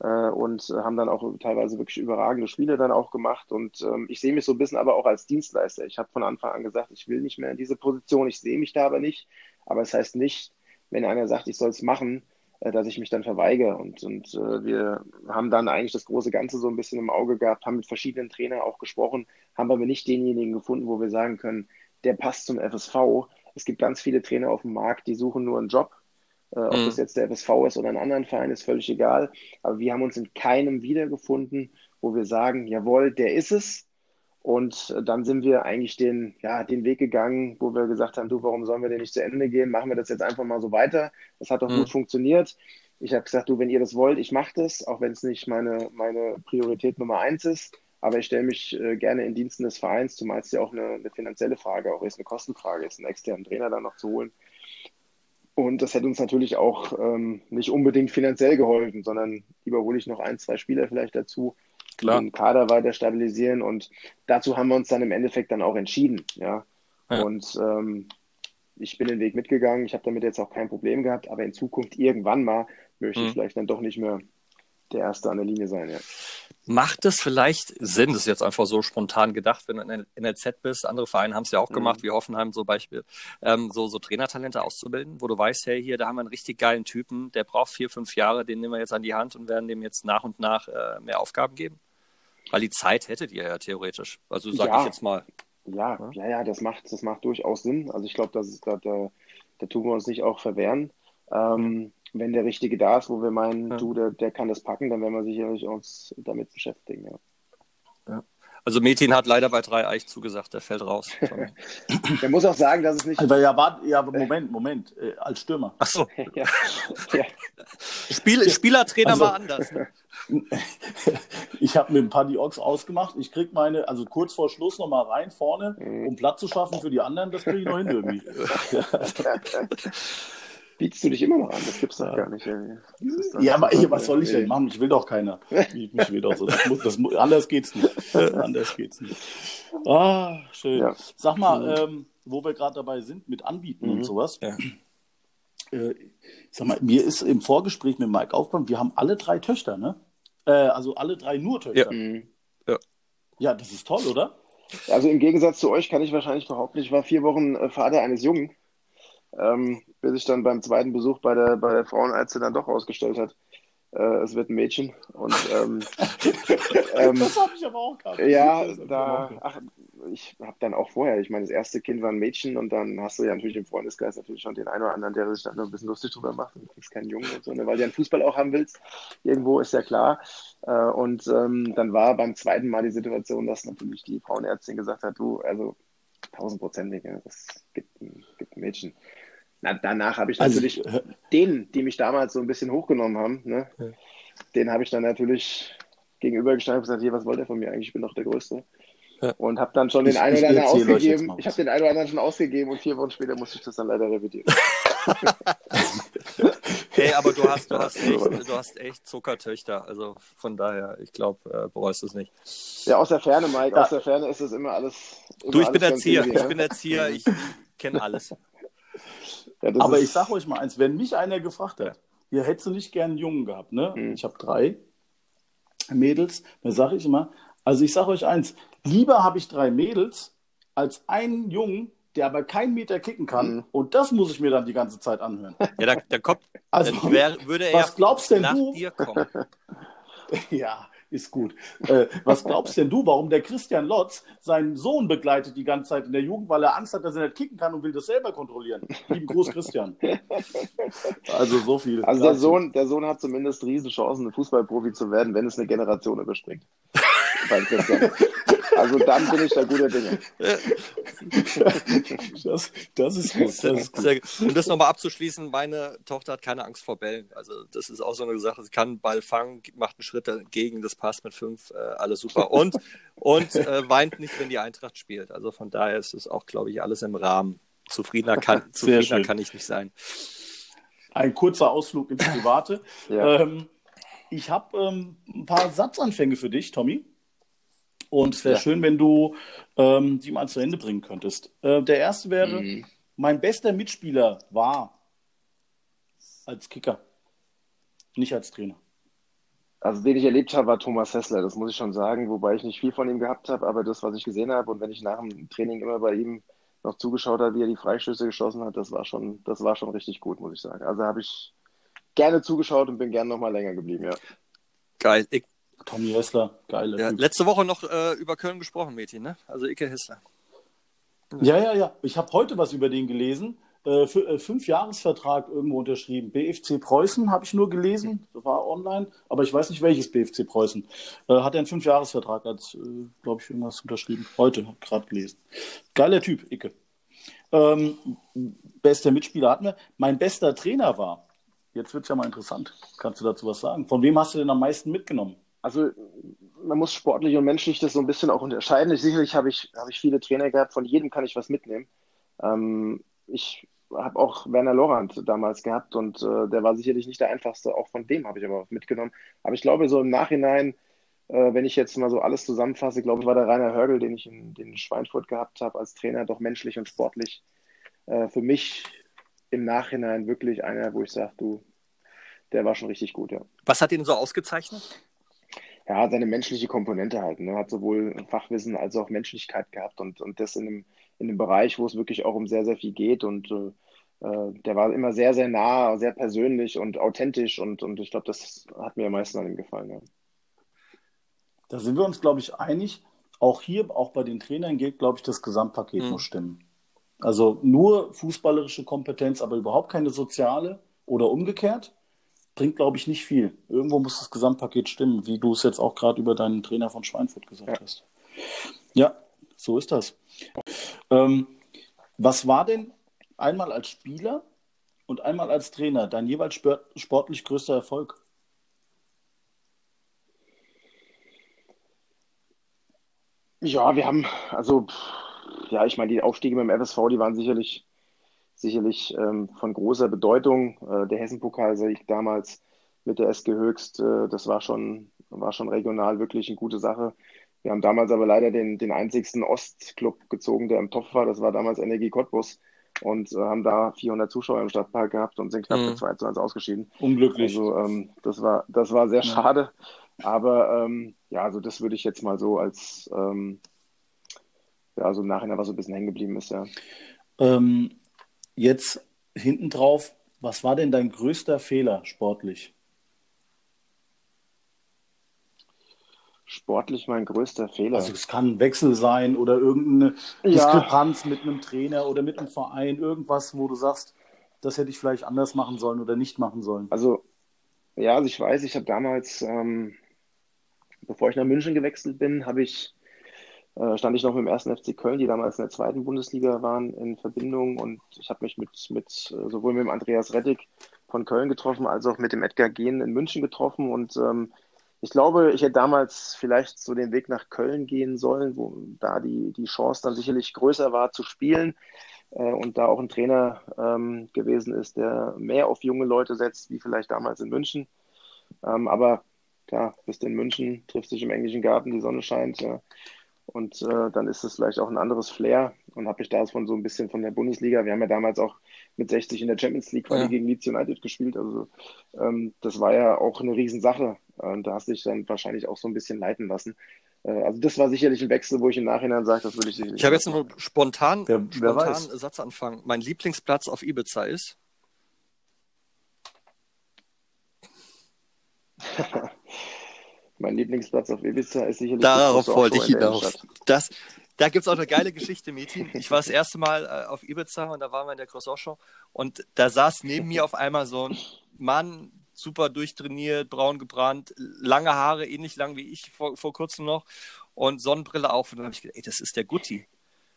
äh, und haben dann auch teilweise wirklich überragende Spiele dann auch gemacht. Und ähm, ich sehe mich so ein bisschen aber auch als Dienstleister. Ich habe von Anfang an gesagt, ich will nicht mehr in diese Position. Ich sehe mich da aber nicht. Aber es das heißt nicht, wenn einer sagt, ich soll es machen, äh, dass ich mich dann verweigere. Und, und äh, wir haben dann eigentlich das große Ganze so ein bisschen im Auge gehabt, haben mit verschiedenen Trainern auch gesprochen, haben aber nicht denjenigen gefunden, wo wir sagen können, der passt zum FSV. Es gibt ganz viele Trainer auf dem Markt, die suchen nur einen Job. Äh, ob mhm. das jetzt der FSV ist oder ein anderen Verein, ist völlig egal. Aber wir haben uns in keinem wiedergefunden, wo wir sagen, jawohl, der ist es. Und dann sind wir eigentlich den, ja, den Weg gegangen, wo wir gesagt haben, du, warum sollen wir denn nicht zu Ende gehen? Machen wir das jetzt einfach mal so weiter. Das hat doch mhm. gut funktioniert. Ich habe gesagt, du, wenn ihr das wollt, ich mache das, auch wenn es nicht meine, meine Priorität Nummer eins ist. Aber ich stelle mich äh, gerne in Diensten des Vereins, zumal es ja auch eine, eine, finanzielle Frage auch ist, eine Kostenfrage ist, einen externen Trainer dann noch zu holen. Und das hätte uns natürlich auch ähm, nicht unbedingt finanziell geholfen, sondern lieber hole ich noch ein, zwei Spieler vielleicht dazu, Klar. den Kader weiter stabilisieren. Und dazu haben wir uns dann im Endeffekt dann auch entschieden. Ja. ja. Und ähm, ich bin den Weg mitgegangen. Ich habe damit jetzt auch kein Problem gehabt, aber in Zukunft irgendwann mal möchte ich mhm. vielleicht dann doch nicht mehr der Erste an der Linie sein. Ja. Macht es vielleicht Sinn, das ist jetzt einfach so spontan gedacht, wenn du in NLZ bist, andere Vereine haben es ja auch mhm. gemacht, wie Hoffenheim zum Beispiel, ähm, so, so Trainertalente auszubilden, wo du weißt, hey, hier, da haben wir einen richtig geilen Typen, der braucht vier, fünf Jahre, den nehmen wir jetzt an die Hand und werden dem jetzt nach und nach äh, mehr Aufgaben geben? Weil die Zeit hättet ihr ja theoretisch. Also sage ja. ich jetzt mal. Ja, ja, ja, das macht, das macht durchaus Sinn. Also ich glaube, da, da, da tun wir uns nicht auch verwehren. Ähm, wenn der Richtige da ist, wo wir meinen, ja. du, der, der kann das packen, dann werden wir sicherlich uns damit beschäftigen. Ja. ja. Also Metin hat leider bei drei Eich zugesagt, der fällt raus. [LAUGHS] der muss auch sagen, dass es nicht. Also, ja, warte, ja, Moment, Moment, äh, als Stürmer. Ach so. [LAUGHS] ja. ja. Spiel, Spielertrainer also, war anders. Ne? [LAUGHS] ich habe mit dem Paddy Ox ausgemacht. Ich krieg meine, also kurz vor Schluss nochmal rein vorne, mhm. um Platz zu schaffen für die anderen. Das kriege ich noch hin irgendwie. Bietest du dich immer noch an. Das gibt's doch gar nicht. Ja, aber ey, was soll ich denn machen? Ich will doch keiner. Ich, mich will doch so. Das muss, das muss, anders geht's nicht. anders geht's nicht. Ah, schön. Ja. Sag mal, ähm, wo wir gerade dabei sind mit Anbieten mhm. und sowas. Ja. Äh, sag mal, mir ist im Vorgespräch mit Mike aufgefallen, wir haben alle drei Töchter, ne? Äh, also alle drei nur Töchter. Ja. Mhm. ja. ja, das ist toll, oder? Also im Gegensatz zu euch kann ich wahrscheinlich behaupten, ich war vier Wochen äh, Vater eines Jungen ähm, bis sich dann beim zweiten Besuch bei der, bei der Frauenärztin dann doch ausgestellt hat, äh, es wird ein Mädchen. Und, ähm, [LAUGHS] ähm, das habe ich aber auch gehabt. Ja, da, ach, ich habe dann auch vorher, ich meine, das erste Kind war ein Mädchen und dann hast du ja natürlich im Freundeskreis natürlich schon den einen oder anderen, der sich dann noch ein bisschen lustig drüber macht und kriegst keinen Jungen und so, ne, weil du ja einen Fußball auch haben willst. Irgendwo ist ja klar. Äh, und ähm, dann war beim zweiten Mal die Situation, dass natürlich die Frauenärztin gesagt hat, du, also tausendprozentig, ja, das gibt, gibt ein Mädchen. Na, danach habe ich also, natürlich also, denen, die mich damals so ein bisschen hochgenommen haben, ne, ja. den habe ich dann natürlich gegenübergestanden und gesagt, hier, was wollt ihr von mir eigentlich? Ich bin doch der Größte. Ja. Und habe dann schon den einen oder anderen ausgegeben. Ich habe den einen oder anderen schon ausgegeben und vier Wochen später musste ich das dann leider revidieren. [LAUGHS] hey, aber du hast, du hast, [LAUGHS] echt, du hast echt Zuckertöchter. Also von daher, ich glaube, äh, bereust du es nicht. Ja, aus der Ferne, Mike, ja. aus der Ferne ist es immer alles. Immer du, ich bin Erzieher. Ich bin Erzieher, ich kenne alles. [LAUGHS] Ja, Aber ich sag euch mal eins, wenn mich einer gefragt hat, hier hättest du nicht gern einen Jungen gehabt, ne? Mhm. Ich habe drei Mädels, dann sage ich immer, also ich sage euch eins, lieber habe ich drei Mädels als einen Jungen, der aber keinen Meter kicken kann. Mhm. Und das muss ich mir dann die ganze Zeit anhören. [LAUGHS] Ja, da, da kommt, also, wär, würde er was glaubst denn nach du? dir kommen. [LAUGHS] ja, ist gut. Äh, was glaubst denn du, warum der Christian Lotz seinen Sohn begleitet die ganze Zeit in der Jugend, weil er Angst hat, dass er nicht kicken kann und will das selber kontrollieren? Lieben Gruß, Christian. Also so viel. Also der Sohn, der Sohn hat zumindest Riesenchancen, ein Fußballprofi zu werden, wenn es eine Generation überspringt. Beim Christian. Also dann bin ich da guter Dinge. [LAUGHS] Das, das ist gut. Das ist gut. Um das nochmal abzuschließen, meine Tochter hat keine Angst vor Bällen. Also das ist auch so eine Sache. Sie kann einen Ball fangen, macht einen Schritt dagegen, das passt mit fünf, äh, alles super. Und, und äh, weint nicht, wenn die Eintracht spielt. Also von daher ist es auch, glaube ich, alles im Rahmen. Zufriedener kann, [LAUGHS] zufriedener kann ich nicht sein. Ein kurzer Ausflug ins [LAUGHS] Private. Ja. ähm, ich habe ähm, ein paar Satzanfänge für dich, Tommy. Und es wäre Ja. schön, wenn du ähm, die mal zu Ende bringen könntest. Äh, der erste wäre, Mhm. mein bester Mitspieler war als Kicker, nicht als Trainer. Also den ich erlebt habe, war Thomas Hessler, das muss ich schon sagen, wobei ich nicht viel von ihm gehabt habe, aber das, was ich gesehen habe und wenn ich nach dem Training immer bei ihm noch zugeschaut habe, wie er die Freistöße geschossen hat, das war schon, das war schon richtig gut, muss ich sagen. Also habe ich gerne zugeschaut und bin gerne noch mal länger geblieben, ja. Geil. Ich, Tommy Hessler, geiler ja, Typ. letzte Woche noch äh, über Köln gesprochen, Mädchen, ne? Also Icke Hissler. Ja, ja, ja. Ich habe heute was über den gelesen. Äh, äh, Fünf-Jahres-Vertrag irgendwo unterschrieben. BFC Preußen habe ich nur gelesen. Das war online. Aber ich weiß nicht, welches BFC Preußen. Äh, hat er einen Fünf-Jahres-Vertrag als, äh, glaube ich, irgendwas unterschrieben. Heute, gerade gelesen. Geiler Typ, Icke. Ähm, bester Mitspieler hatten wir. Mein bester Trainer war. Jetzt wird es ja mal interessant. Kannst du dazu was sagen? Von wem hast du denn am meisten mitgenommen? Also man muss sportlich und menschlich das so ein bisschen auch unterscheiden. Sicherlich habe ich, habe ich viele Trainer gehabt, von jedem kann ich was mitnehmen. Ähm, ich habe auch Werner Lorand damals gehabt und äh, der war sicherlich nicht der einfachste. Auch von dem habe ich aber mitgenommen. Aber ich glaube, so im Nachhinein, äh, wenn ich jetzt mal so alles zusammenfasse, glaube ich, war der Rainer Hörgel, den ich in, den Schweinfurt gehabt habe als Trainer, doch menschlich und sportlich äh, für mich im Nachhinein wirklich einer, wo ich sage, du, der war schon richtig gut, ja. Was hat ihn so ausgezeichnet? Ja, seine menschliche Komponente halt, ne? Hat sowohl Fachwissen als auch Menschlichkeit gehabt und, und das in einem, in einem Bereich, wo es wirklich auch um sehr, sehr viel geht und äh, äh, der war immer sehr, sehr nah, sehr persönlich und authentisch und, und ich glaube, das hat mir am meisten an ihm gefallen, ja. Da sind wir uns, glaube ich, einig. Auch hier, auch bei den Trainern gilt, glaube ich, das Gesamtpaket Mhm. muss stimmen. Also nur fußballerische Kompetenz, aber überhaupt keine soziale oder umgekehrt, bringt, glaube ich, nicht viel. Irgendwo muss das Gesamtpaket stimmen, wie du es jetzt auch gerade über deinen Trainer von Schweinfurt gesagt Ja. hast. Ja, so ist das. Ähm, was war denn einmal als Spieler und einmal als Trainer dein jeweils sportlich größter Erfolg? Ja, wir haben, also, ja, ich meine, die Aufstiege dem FSV, die waren sicherlich, sicherlich ähm, von großer Bedeutung. Äh, der Hessen-Pokalsieg damals mit der SG Höchst, äh, das war schon, war schon regional wirklich eine gute Sache. Wir haben damals aber leider den, den einzigsten Ostclub gezogen, der im Topf war. Das war damals Energie Cottbus und äh, haben da 400 Zuschauer im Stadtpark gehabt und sind knapp Mhm. mit 2 zu 1 ausgeschieden. Unglücklich. Also ähm, das war, das war sehr Ja. schade. Aber ähm, ja, also das würde ich jetzt mal so als ähm, ja, so im Nachhinein, was so ein bisschen hängen geblieben ist, ja. Ähm, jetzt hinten drauf, was war denn dein größter Fehler sportlich? Sportlich mein größter Fehler. Also es kann ein Wechsel sein oder irgendeine Ja. Diskrepanz mit einem Trainer oder mit einem Verein, irgendwas, wo du sagst, das hätte ich vielleicht anders machen sollen oder nicht machen sollen. Also, ja, also ich weiß, ich habe damals, ähm, bevor ich nach München gewechselt bin, habe ich, äh, stand ich noch mit dem ersten FC Köln, die damals in der zweiten Bundesliga waren, in Verbindung und ich habe mich mit, mit äh, sowohl mit dem Andreas Rettig von Köln getroffen, als auch mit dem Edgar Gehn in München getroffen und ähm, ich glaube, ich hätte damals vielleicht so den Weg nach Köln gehen sollen, wo da die, die Chance dann sicherlich größer war zu spielen äh, und da auch ein Trainer ähm, gewesen ist, der mehr auf junge Leute setzt, wie vielleicht damals in München. Ähm, aber klar, bist in München, triffst dich im englischen Garten, die Sonne scheint, ja. Und äh, dann ist es vielleicht auch ein anderes Flair und habe ich davon so ein bisschen von der Bundesliga. Wir haben ja damals auch mit 60 in der Champions League Quali Ja. gegen Leeds United gespielt. Also ähm, das war ja auch eine Riesensache. Und da hast du dich dann wahrscheinlich auch so ein bisschen leiten lassen. Äh, also das war sicherlich ein Wechsel, wo ich im Nachhinein sage, das würde ich sicherlich Ich habe jetzt nur spontan, Wer- wer spontan weiß. Satzanfang. Mein Lieblingsplatz auf Ibiza ist. [LAUGHS] Mein Lieblingsplatz auf Ibiza ist sicherlich Darauf wollte ich hinaus. Das, da gibt es auch eine geile Geschichte, Mädchen. Ich war das erste Mal äh, auf Ibiza und da waren wir in der Croissant Show und da saß neben mir auf einmal so ein Mann, super durchtrainiert, braun gebrannt, lange Haare, ähnlich lang wie ich vor, vor kurzem noch und Sonnenbrille auf. Und dann habe ich gedacht, ey, das ist der Gutti.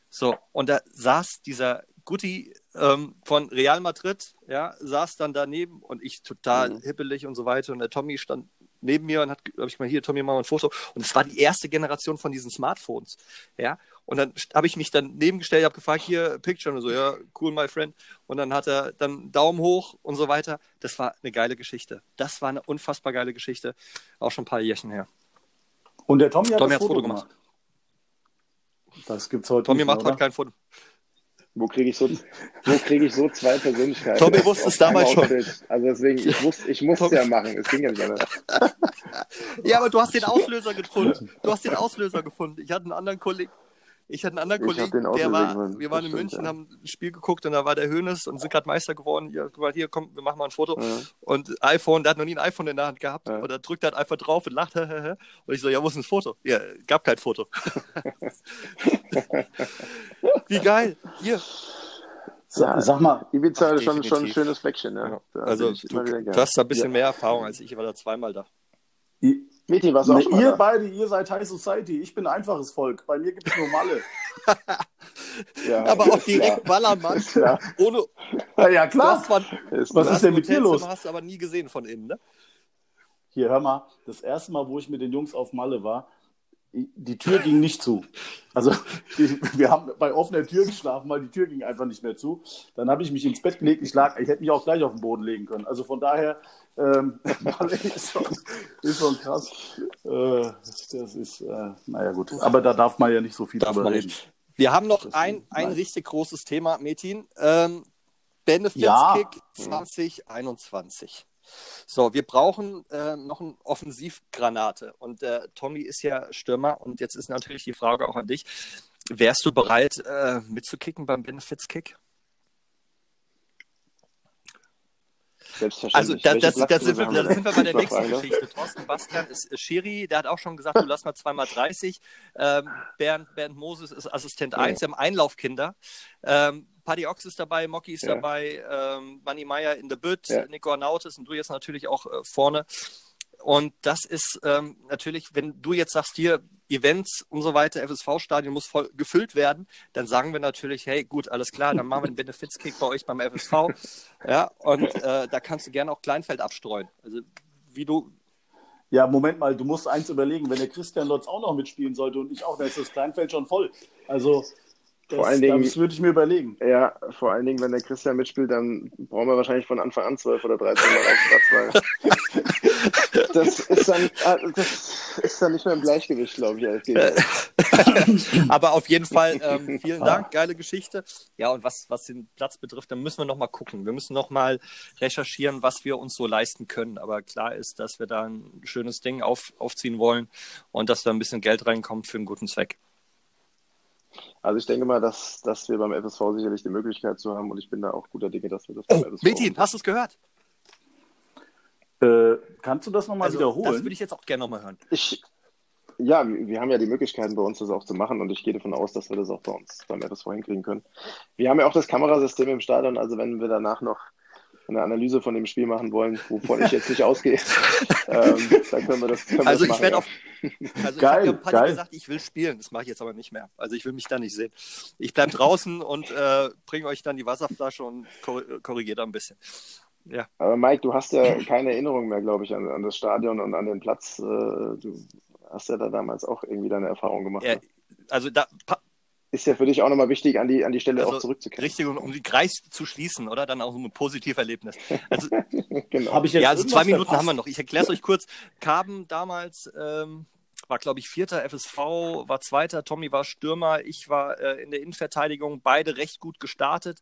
So, und da saß dieser Gutti ähm, von Real Madrid, ja, saß dann daneben und ich total mhm. hippelig und so weiter. Und der Tommy stand neben mir und hat, habe ich mal hier, Tommy, mach mal ein Foto. Und es war die erste Generation von diesen Smartphones, ja. Und dann habe ich mich dann nebengestellt, habe gefragt, hier, Picture und so, ja, cool, my friend. Und dann hat er dann Daumen hoch und so weiter. Das war eine geile Geschichte. Das war eine unfassbar geile Geschichte. Auch schon ein paar Jährchen her. Und der Tommy hat Tommy das Foto Foto gemacht. Das gibt's heute Tommy nicht macht mehr, heute oder? kein Foto. Wo kriege ich so, wo kriege ich so zwei Persönlichkeiten? Tommy wusste es damals schon. Also deswegen, ich musste, ich musste Tommy- ja machen. Es ging ja nicht anders. [LAUGHS] Ja, aber du hast den Auslöser gefunden. Du hast den Auslöser gefunden. Ich hatte einen anderen Kollegen. Ich hatte einen anderen Ich Kollegen, der war, wir waren in stimmt, München, ja. haben ein Spiel geguckt und da war der Hönes und sind gerade Meister geworden. Mal, hier, komm, wir machen mal ein Foto. Ja. Und iPhone, der hat noch nie ein iPhone in der Hand gehabt. Ja. Und er drückt halt einfach drauf und lacht. und ich so, ja, wo ist das Foto? Ja, gab kein Foto. [LAUGHS] Wie geil. Hier. Sa- Sag mal, Ibiza ist schon, schon ein schönes Fleckchen. Ja. Da Also, du, du hast da ein bisschen Ja. mehr Erfahrung als ich. Ich war da zweimal da. Meti, auch ne, schon mal ihr da? beide, ihr seid High Society. Ich bin einfaches Volk. Bei mir gibt es nur Malle. [LAUGHS] Ja, Aber auch direkt klar. Ballermann. Klar. Ohne, Ja, ja klar. hast zwar, Ist Was ist denn mit dir los? hast du aber nie gesehen von innen, ne? Hier, hör mal, das erste Mal, wo ich mit den Jungs auf Malle war, die Tür ging nicht zu. Also [LAUGHS] wir haben bei offener Tür geschlafen, weil die Tür ging einfach nicht mehr zu. Dann habe ich mich ins Bett gelegt, ich lag, ich hätte mich auch gleich auf den Boden legen können. Also von daher, ähm, [LAUGHS] ist schon, ist schon krass. Äh, das ist, äh, naja gut. Aber da darf man ja nicht so viel Darf drüber reden. nicht. Wir haben noch Das- ein, ein richtig großes Thema, Metin. Ähm, Benefits Ja. Kick 2021. So, wir brauchen äh, noch eine Offensivgranate. Und äh, Tommy ist ja Stürmer. Und jetzt ist natürlich die Frage auch an dich. Wärst du bereit, äh, mitzukicken beim Benefits Kick? Selbstverständlich. Also, da, das, das, sind wir, da sind wir bei der nächsten darf? Geschichte. Thorsten Bastian ist äh, Schiri, der hat auch schon gesagt, du lass mal zweimal 30. Ähm, Bernd, Bernd Moses ist Assistent Ja. 1, wir haben Einlaufkinder. Ähm, Paddy Ochs ist dabei, Mocky ist Ja. dabei, ähm, Manni Meyer in the Bütt, Ja. Nico Arnautis und du jetzt natürlich auch äh, vorne. Und das ist ähm, natürlich, wenn du jetzt sagst, hier Events und so weiter, FSV-Stadion muss voll gefüllt werden, dann sagen wir natürlich, hey, gut, alles klar, dann machen wir den Benefits-Kick bei euch beim FSV. [LAUGHS] Ja, und äh, da kannst du gerne auch Kleinfeld abstreuen. Also wie du, Ja, Moment mal, du musst eins überlegen, wenn der Christian Lotz auch noch mitspielen sollte und ich auch, dann ist das Kleinfeld schon voll. Also, das, Vor allen Dingen- das würde ich mir überlegen. Ja, vor allen Dingen, wenn der Christian mitspielt, dann brauchen wir wahrscheinlich von Anfang an 12 oder 13 Mal auf Platz, weil [LAUGHS] das ist dann, äh, das ist dann nicht mehr im Gleichgewicht, glaube ich, ehrlich [LAUGHS] aber auf jeden Fall ähm, vielen Dank, geile Geschichte. Ja, und was, was den Platz betrifft, dann müssen wir noch mal gucken. Wir müssen noch mal recherchieren, was wir uns so leisten können. Aber klar ist, dass wir da ein schönes Ding auf, aufziehen wollen und dass da ein bisschen Geld reinkommt für einen guten Zweck. Also ich denke mal, dass, dass wir beim FSV sicherlich die Möglichkeit zu haben und ich bin da auch guter Dinge, dass wir das beim Oh, FSV Metin, hast du es gehört? Äh, kannst du das nochmal Also, das wiederholen? würde ich jetzt auch gerne noch mal hören. Ich, ja, wir wir haben ja die Möglichkeiten bei uns, das auch zu machen und ich gehe davon aus, dass wir das auch bei uns beim FSV hinkriegen können. Wir haben ja auch das Kamerasystem im Stadion, also wenn wir danach noch eine Analyse von dem Spiel machen wollen, wovon ich jetzt nicht ausgehe, [LAUGHS] ähm, dann können wir das. Können wir Also das ich werde auf. Also Geil, ich habe ja Paddy geil. gesagt, ich will spielen. Das mache ich jetzt aber nicht mehr. Also ich will mich da nicht sehen. Ich bleibe draußen und äh, bringe euch dann die Wasserflasche und kor korrigiere da ein bisschen. Ja. Aber Mike, du hast ja keine Erinnerung mehr, glaube ich, an, an das Stadion und an den Platz. Äh, Du hast ja da damals auch irgendwie deine Erfahrung gemacht. Ja, ne? also da pa- Ist ja für dich auch nochmal wichtig, an die, an die Stelle Also, auch zurückzukehren. richtig, um, um die Kreis zu schließen, oder? Dann auch so ein Positiverlebnis. Also, [LAUGHS] genau. Habe ich jetzt ja, also zwei Minuten verpasst? haben wir noch. Ich erkläre es euch kurz. Kaben damals ähm, war, glaube ich, Vierter, FSV war Zweiter, Tommy war Stürmer, ich war äh, in der Innenverteidigung, beide recht gut gestartet.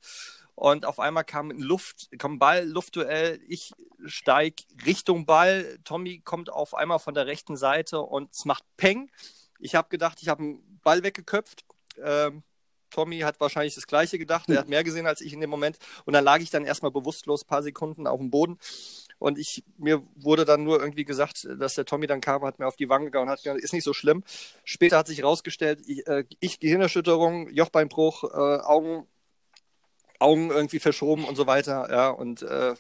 Und auf einmal kam ein Luft, kam ein Ball, Luftduell, ich steig Richtung Ball, Tommy kommt auf einmal von der rechten Seite und es macht Peng. Ich habe gedacht, ich habe einen Ball weggeköpft. Ähm, Tommy hat wahrscheinlich das Gleiche gedacht. Er hat mehr gesehen als ich in dem Moment. Und dann lag ich dann erstmal bewusstlos ein paar Sekunden auf dem Boden. Und ich, mir wurde dann nur irgendwie gesagt, dass der Tommy dann kam, hat mir auf die Wange gehauen und hat gesagt, ist nicht so schlimm. Später hat sich herausgestellt, ich, äh, ich Gehirnerschütterung, Jochbeinbruch, äh, Augen, Augen irgendwie verschoben und so weiter. Ja, und äh,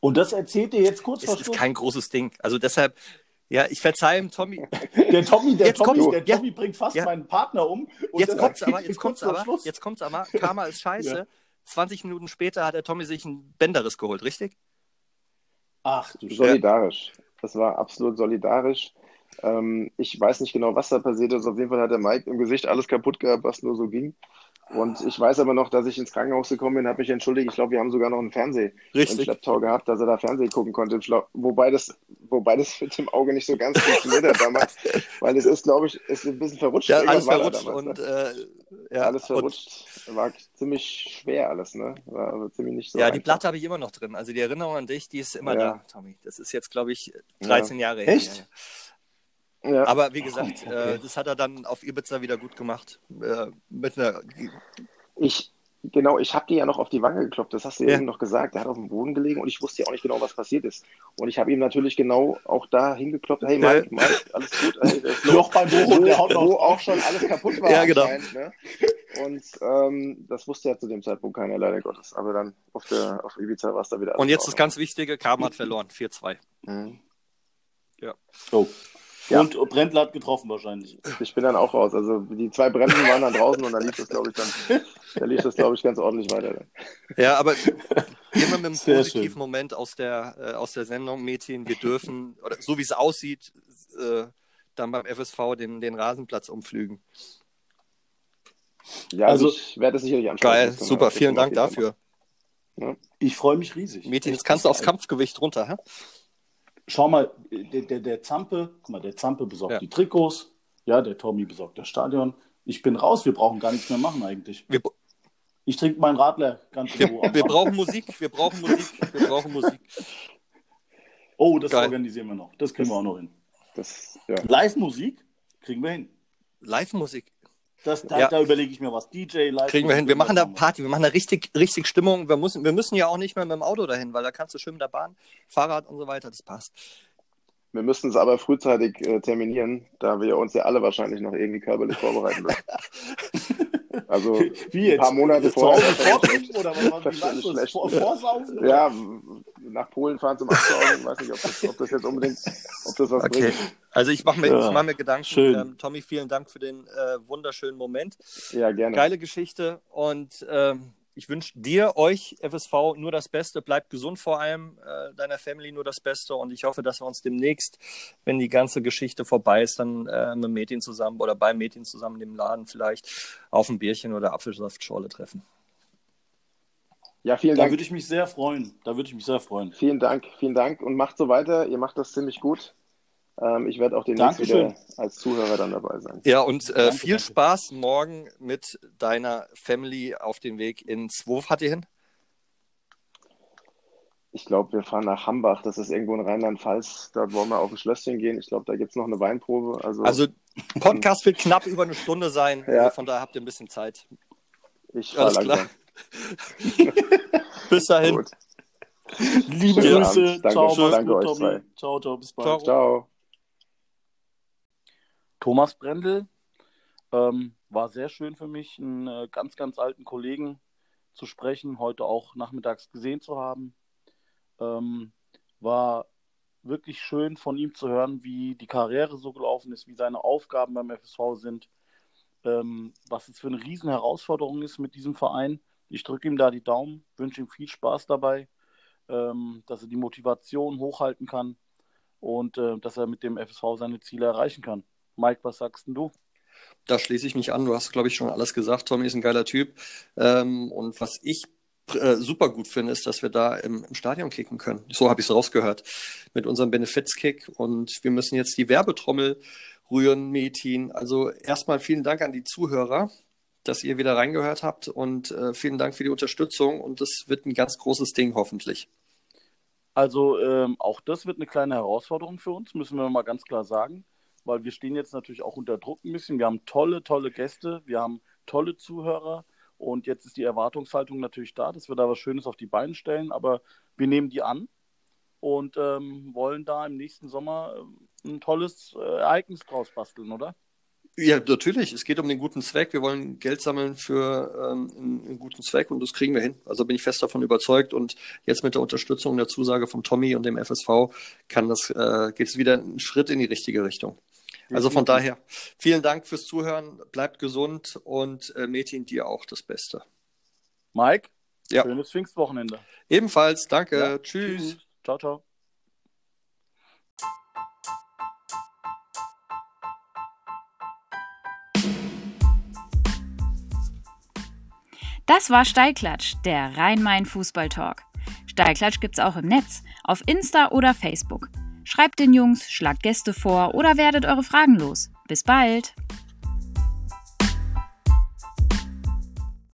Und das erzählt ihr jetzt kurz vor Es ist kein großes Ding. Also deshalb, ja, ich verzeihe dem Tommy. [LAUGHS] Der Tommy, der Jetzt Tommy, kommt's. der Ja. Tommy bringt fast Ja. meinen Partner um. Und Jetzt kommt's aber, [LAUGHS] jetzt kommt's aber, Schluss. jetzt kommt's aber. Karma ist scheiße. Ja. 20 Minuten später hat der Tommy sich einen Bänderriss geholt, richtig? Ach du Scheiße. Solidarisch. Das war absolut solidarisch. Ähm, ich weiß nicht genau, was da passiert ist. Auf jeden Fall hat der Mike im Gesicht alles kaputt gehabt, was nur so ging. Und ich weiß aber noch, dass ich ins Krankenhaus gekommen bin, habe mich entschuldigt. Ich glaube, wir haben sogar noch einen Fernseher im Richtig. Schlepptau gehabt, dass er da Fernsehen gucken konnte. Wobei das, wobei das mit dem Auge nicht so ganz funktioniert hat damals, [LAUGHS] weil es ist, glaube ich, ist ein bisschen verrutscht. Ja, alles verrutscht damals, und ne? äh, ja, alles und, verrutscht. War ziemlich schwer alles, ne? War aber ziemlich nicht so ja, die einfach. Platte habe ich immer noch drin. Also die Erinnerung an dich, die ist immer Ja. da, Tommy. Das ist jetzt, glaube ich, 13 Jahre her. Echt? Ja, ja. Ja. Aber wie gesagt, [LAUGHS] Okay. äh, das hat er dann auf Ibiza wieder gut gemacht. Äh, mit einer, Ich, genau, ich habe dir ja noch auf die Wange geklopft, das hast du ja Ja. eben noch gesagt. Der hat auf dem Boden gelegen und ich wusste ja auch nicht genau, was passiert ist. Und ich habe ihm natürlich genau auch da hingeklopft, hey Mike, Mike, alles gut, [LAUGHS] ist Loch beim Boden, der haut wo, noch. wo auch schon alles kaputt war Ja, genau. ne? Und ähm, das wusste ja zu dem Zeitpunkt keiner, leider Gottes. Aber dann auf, der, auf Ibiza war es da wieder und jetzt das ganz Wichtige, Karma hat verloren, 4-2. Ordnung. Mhm. Oh. Ja. Und Brendler hat getroffen wahrscheinlich. Ich bin dann auch raus. Also die zwei Bremsen waren dann draußen und dann lief das, glaube ich, dann, da lief das, glaube ich, ganz ordentlich weiter. Dann. Ja, aber gehen wir mit einem Sehr positiven schön. Moment aus der, äh, aus der Sendung, Mädchen. Wir dürfen, oder so wie es aussieht, äh, dann beim FSV den, den Rasenplatz umflügen. Ja, Also- also ich werde es sicherlich anschauen. Geil, Das können super, das vielen Dank dafür. Ich freue mich riesig. Mädchen, jetzt kannst du aufs. Kampfgewicht runter, hä? Schau mal, der, der, der Zampe, guck mal, der Zampe besorgt Ja. die Trikots, ja, der Tommy besorgt das Stadion. Ich bin raus, wir brauchen gar nichts mehr machen eigentlich. Wir, Ich trinke meinen Radler ganz in Ruhe. wir, brauchen Musik, wir brauchen Musik, wir brauchen Musik. oh, das Geil. organisieren wir noch. Das kriegen wir auch noch hin. Das, ja. Live-Musik kriegen wir hin. Live-Musik. Das, da, Ja. da überlege ich mir was. DJ, live. Kriegen wir hin. Wir machen da Party, wir machen da richtig, richtig Stimmung. Wir müssen, wir müssen ja auch nicht mehr mit dem Auto dahin, weil da kannst du schön mit der Bahn, Fahrrad und so weiter, das passt. Wir müssten es aber frühzeitig äh, terminieren, da wir uns ja alle wahrscheinlich noch irgendwie körperlich vorbereiten müssen. [LAUGHS] Also [LAUGHS] Wie jetzt? ein paar Monate vorher. Oder was war schlecht. Vor, Vorsaufen? oder? Ja, nach Polen fahren zum Absaugen. Weiß nicht, ob das, ob das jetzt unbedingt, ob das was Okay. bringt. Also ich mache mir, Ja. ich mach mir Gedanken. Schön. Ähm, Tommy, vielen Dank für den äh, wunderschönen Moment. Ja, gerne. Geile Geschichte und ähm, ich wünsche dir, euch, FSV, nur das Beste. Bleibt gesund vor allem, äh, deiner Family nur das Beste und ich hoffe, dass wir uns demnächst, wenn die ganze Geschichte vorbei ist, dann äh, mit Mädchen zusammen oder bei Mädchen zusammen im Laden vielleicht auf ein Bierchen oder Apfelsaftschorle treffen. Ja, vielen Da Dank. würde ich mich sehr freuen. Da würde ich mich sehr freuen. Vielen Dank, vielen Dank und macht so weiter. Ihr macht das ziemlich gut. Ähm, ich werde auch demnächst Dankeschön. wieder als Zuhörer dann dabei sein. Ja, und äh, viel danke. Spaß morgen mit deiner Family auf dem Weg ins. Wo fahrt ihr hin? Ich glaube, wir fahren nach Hambach. Das ist irgendwo in Rheinland-Pfalz. Dort wollen wir auf ein Schlösschen gehen. Ich glaube, da gibt es noch eine Weinprobe. Also, Also, Podcast wird knapp über eine Stunde sein. [LAUGHS] Ja. Also von daher habt ihr ein bisschen Zeit. ich Alles klar. [LAUGHS] Bis dahin. Gut. Liebe Grüße. Danke, ciao, mach's danke euch Tommy. zwei. Ciao, ciao, bis bald. Ciao. Ciao. Thomas Brendel ähm, war sehr schön für mich, einen äh, ganz, ganz alten Kollegen zu sprechen, heute auch nachmittags gesehen zu haben. Ähm, war wirklich schön von ihm zu hören, wie die Karriere so gelaufen ist, wie seine Aufgaben beim FSV sind, ähm, was es für eine riesen Herausforderung ist mit diesem Verein. Ich drücke ihm da die Daumen, wünsche ihm viel Spaß dabei, ähm, dass er die Motivation hochhalten kann und äh, dass er mit dem FSV seine Ziele erreichen kann. Mike, was sagst denn du? Da schließe ich mich an. Du hast, glaube ich, schon alles gesagt. Tommy ist ein geiler Typ. Ähm, und was ich äh, super gut finde, ist, dass wir da im, im Stadion kicken können. So habe ich es rausgehört. Mit unserem Benefits-Kick. Und wir müssen jetzt die Werbetrommel rühren, Metin. Also erstmal vielen Dank an die Zuhörer, dass ihr wieder reingehört habt. Und äh, vielen Dank für die Unterstützung. Und das wird ein ganz großes Ding, hoffentlich. Also ähm, auch das wird eine kleine Herausforderung für uns, müssen wir mal ganz klar sagen, weil wir stehen jetzt natürlich auch unter Druck ein bisschen. Wir haben tolle, tolle Gäste, wir haben tolle Zuhörer und jetzt ist die Erwartungshaltung natürlich da, dass wir da was Schönes auf die Beine stellen, aber wir nehmen die an und ähm, wollen da im nächsten Sommer ähm, ein tolles äh, Ereignis draus basteln, oder? Ja, natürlich. Es geht um den guten Zweck. Wir wollen Geld sammeln für ähm, einen, einen, guten Zweck und das kriegen wir hin. Also bin ich fest davon überzeugt. Und jetzt mit der Unterstützung der Zusage von Tommy und dem FSV kann das, äh, geht es wieder einen Schritt in die richtige Richtung. Also von daher, vielen Dank fürs Zuhören. Bleibt gesund und äh, Metin, dir auch das Beste. Mike, ja. schönes Pfingstwochenende. Ebenfalls, danke. Ja. Tschüss. Tschüss. Ciao, ciao. Das war Steilklatsch, der Rhein-Main-Fußball-Talk. Steilklatsch gibt's auch im Netz, auf Insta oder Facebook. Schreibt den Jungs, schlagt Gäste vor oder werdet eure Fragen los. Bis bald!